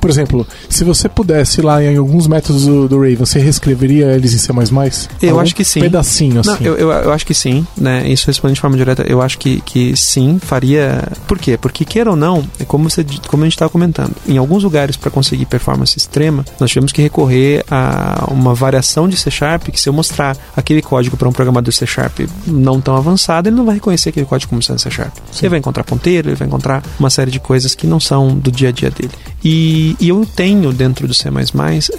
Por exemplo, se você pudesse lá em alguns métodos do, do Raven, você reescreveria eles em C? Eu Algum acho que sim. pedacinho assim. Não, eu, eu, eu, acho que sim, né? Isso respondendo de forma direta, eu acho que, que sim, faria. Por quê? Porque queira ou não, é como, você, como a gente estava comentando, em alguns lugares para conseguir performance extrema, nós tivemos que recorrer a uma variação de C Sharp que se eu mostrar aquele código para um programador C Sharp não tão avançado, ele não vai reconhecer aquele código como sendo C Sharp. Sim. Ele vai encontrar ele vai encontrar uma série de coisas que não são do dia a dia dele. E, e eu tenho dentro do C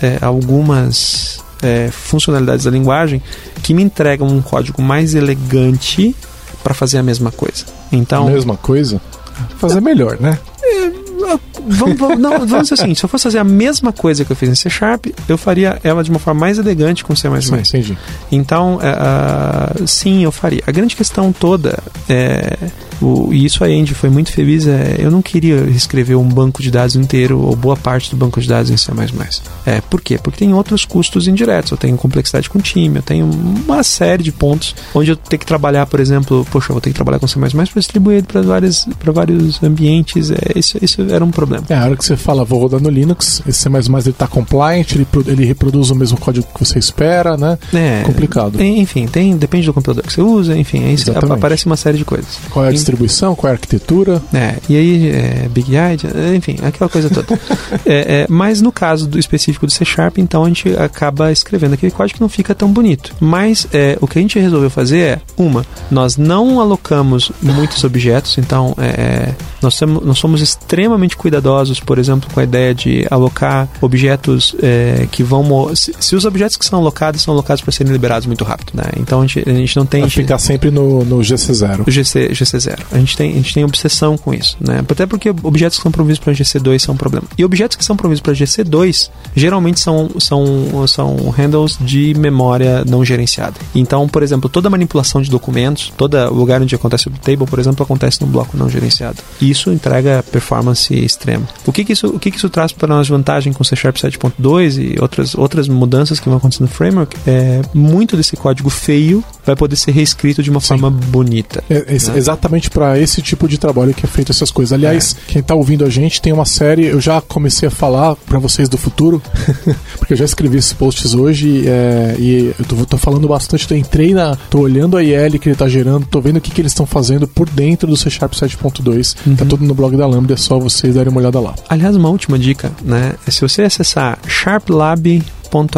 é, algumas é, funcionalidades da linguagem que me entregam um código mais elegante para fazer a mesma coisa. Então, mesma coisa? Fazer melhor, né? É, vamos, vamos, não, vamos dizer assim, se eu fosse fazer a mesma coisa que eu fiz em C Sharp, eu faria ela de uma forma mais elegante com C++. Sim, entendi. Então, uh, sim, eu faria. A grande questão toda é O, e isso a Andy foi muito feliz. É, eu não queria escrever um banco de dados inteiro ou boa parte do banco de dados em C++. É, por quê? Porque tem outros custos indiretos. Eu tenho complexidade com time, eu tenho uma série de pontos onde eu tenho que trabalhar, por exemplo, poxa, eu vou ter que trabalhar com C++ para distribuir para vários, vários ambientes. É, isso, isso era um problema. É, a hora que você fala, vou rodar no Linux, esse C++ ele está compliant, ele, ele reproduz o mesmo código que você espera, né? É, Complicado. Enfim, tem, depende do computador que você usa, enfim, aí aparece uma série de coisas. Qual é a distribuição, qual é a arquitetura? É, e aí, é, Big Yard, enfim, aquela coisa toda. é, é, mas no caso do específico do C Sharp, então a gente acaba escrevendo aquele código que não fica tão bonito. Mas é, o que a gente resolveu fazer é, uma, nós não alocamos muitos objetos, então é, nós, temos, nós somos extremamente cuidadosos, por exemplo, com a ideia de alocar objetos que vão. Se, se, os objetos que são alocados são alocados para serem liberados muito rápido, né? Então a gente, a gente não tem. Vai ficar sempre no, no GC0. GC, GC0. A gente, tem, a gente tem obsessão com isso, né? Até porque objetos que são providos para GC2 são um problema. E objetos que são providos para GC2 geralmente são, são, são handles de memória não gerenciada. Então, por exemplo, toda manipulação de documentos, todo lugar onde acontece o table, por exemplo, acontece num bloco não gerenciado. Isso entrega performance extrema. O que, que isso, o que, que isso traz para nós vantagem com C Sharp 7.2 e outras, outras mudanças que vão acontecer no framework? É muito desse código feio vai poder ser reescrito de uma Sim. forma bonita. É, é né? Exatamente para esse tipo de trabalho que é feito essas coisas. Aliás, é. quem está ouvindo a gente tem uma série, eu já comecei a falar para vocês do futuro, porque eu já escrevi esses posts hoje é, e eu tô, tô, falando bastante. Eu entrei na. tô olhando a IL que ele está gerando, tô vendo o que, que eles estão fazendo por dentro do C Sharp 7.2. Tá uhum. Tá tudo no blog da Lambda, é só vocês darem uma olhada lá. Aliás, uma última dica, né? Se você acessar sharplab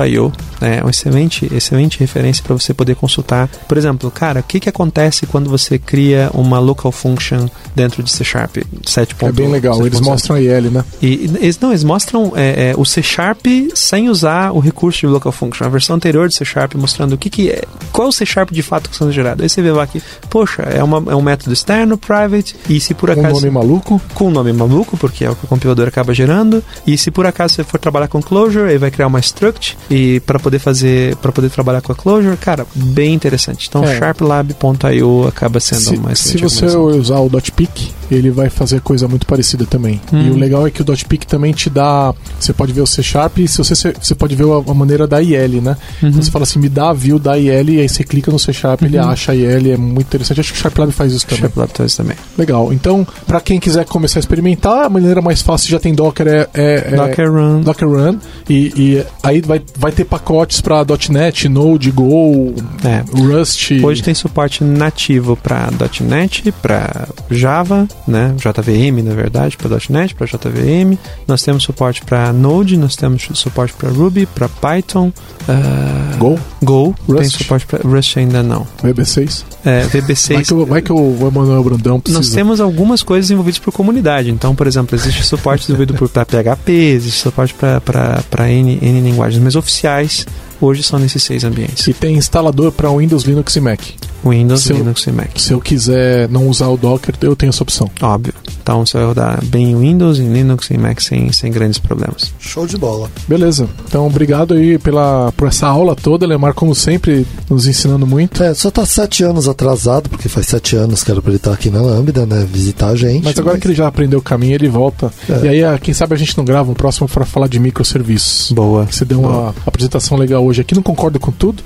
Io é uma excelente, excelente referência para você poder consultar. Por exemplo, cara, o que, que acontece quando você cria uma local function dentro de C Sharp 7. É bem legal, eles mostram a IL, né? E, eles, não, eles mostram é, é, o C Sharp sem usar o recurso de local function. A versão anterior de C Sharp mostrando o que, que é, qual é o C Sharp de fato que está sendo gerado. Aí você vê lá que, poxa, é, uma, é um método externo, private, e se por acaso. Com um nome maluco? Com um nome maluco, porque é o que o compilador acaba gerando. E se por acaso você for trabalhar com Clojure, ele vai criar uma struct e para poder fazer, para poder trabalhar com a Clojure, cara, bem interessante. Então, é. sharplab.io acaba sendo se, mais Se você usar o .pic, ele vai fazer coisa muito parecida também. Hum. E o legal é que o .pic também te dá, você pode ver o C Sharp, se você você pode ver a, a maneira da IL, né? Uhum. Então você fala assim, me dá a view da IL e aí você clica no C Sharp, uhum. ele acha a IL, é muito interessante. Acho que o SharpLab faz isso também. SharpLab faz isso também. Legal. Então, para quem quiser começar a experimentar, a maneira mais fácil já tem Docker é, é, é Docker Run. Docker Run e, e aí vai, vai ter pacotes para .NET, Node, Go, é. Rust. Hoje tem suporte nativo para .NET, para Java, né, JVM na verdade, para .NET, para JVM. Nós temos suporte para Node, nós temos suporte para Ruby, para Python, uh, Go, Go, Rust. tem suporte para Rust ainda não. VB6. É, VB6. Vai que, o, vai que o Emanuel Brandão precisa. Nós temos algumas coisas envolvidas por comunidade. Então, por exemplo, existe suporte desenvolvido para PHP, existe suporte para N, N linguagens, mas oficiais hoje são nesses seis ambientes. E tem instalador para Windows, Linux e Mac. Windows, se Linux eu, e Mac. Se eu quiser não usar o Docker, eu tenho essa opção. Óbvio. Então você vai rodar bem em Windows, em Linux e Mac sem, sem grandes problemas. Show de bola. Beleza. Então obrigado aí pela, por essa aula toda, Lemar, como sempre, nos ensinando muito. É, só tá sete anos atrasado, porque faz sete anos que era pra ele estar aqui na Lambda, né? Visitar a gente. Mas agora mas... que ele já aprendeu o caminho, ele volta. É. E aí, ah, quem sabe a gente não grava um próximo para falar de microserviços. Boa. Você deu Boa. uma apresentação legal hoje aqui, não concordo com tudo.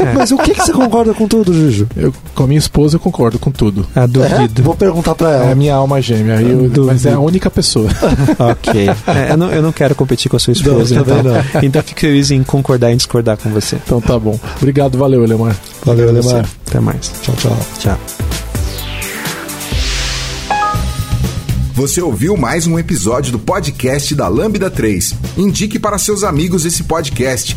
É. Mas o que, que você concorda com tudo, Juju? Eu, com a minha esposa eu concordo com tudo. Ah, duvido. É? Vou perguntar pra ela. É a minha alma gêmea, eu, mas é a única pessoa. ok. É, eu, não, eu não quero competir com a sua esposa, não, então. Não. Então fico feliz em concordar e discordar com você. Então tá bom. Obrigado, valeu, Elemar. Valeu, Elemar. Até mais. Tchau, tchau. Tchau. Você ouviu mais um episódio do podcast da Lambda 3. Indique para seus amigos esse podcast.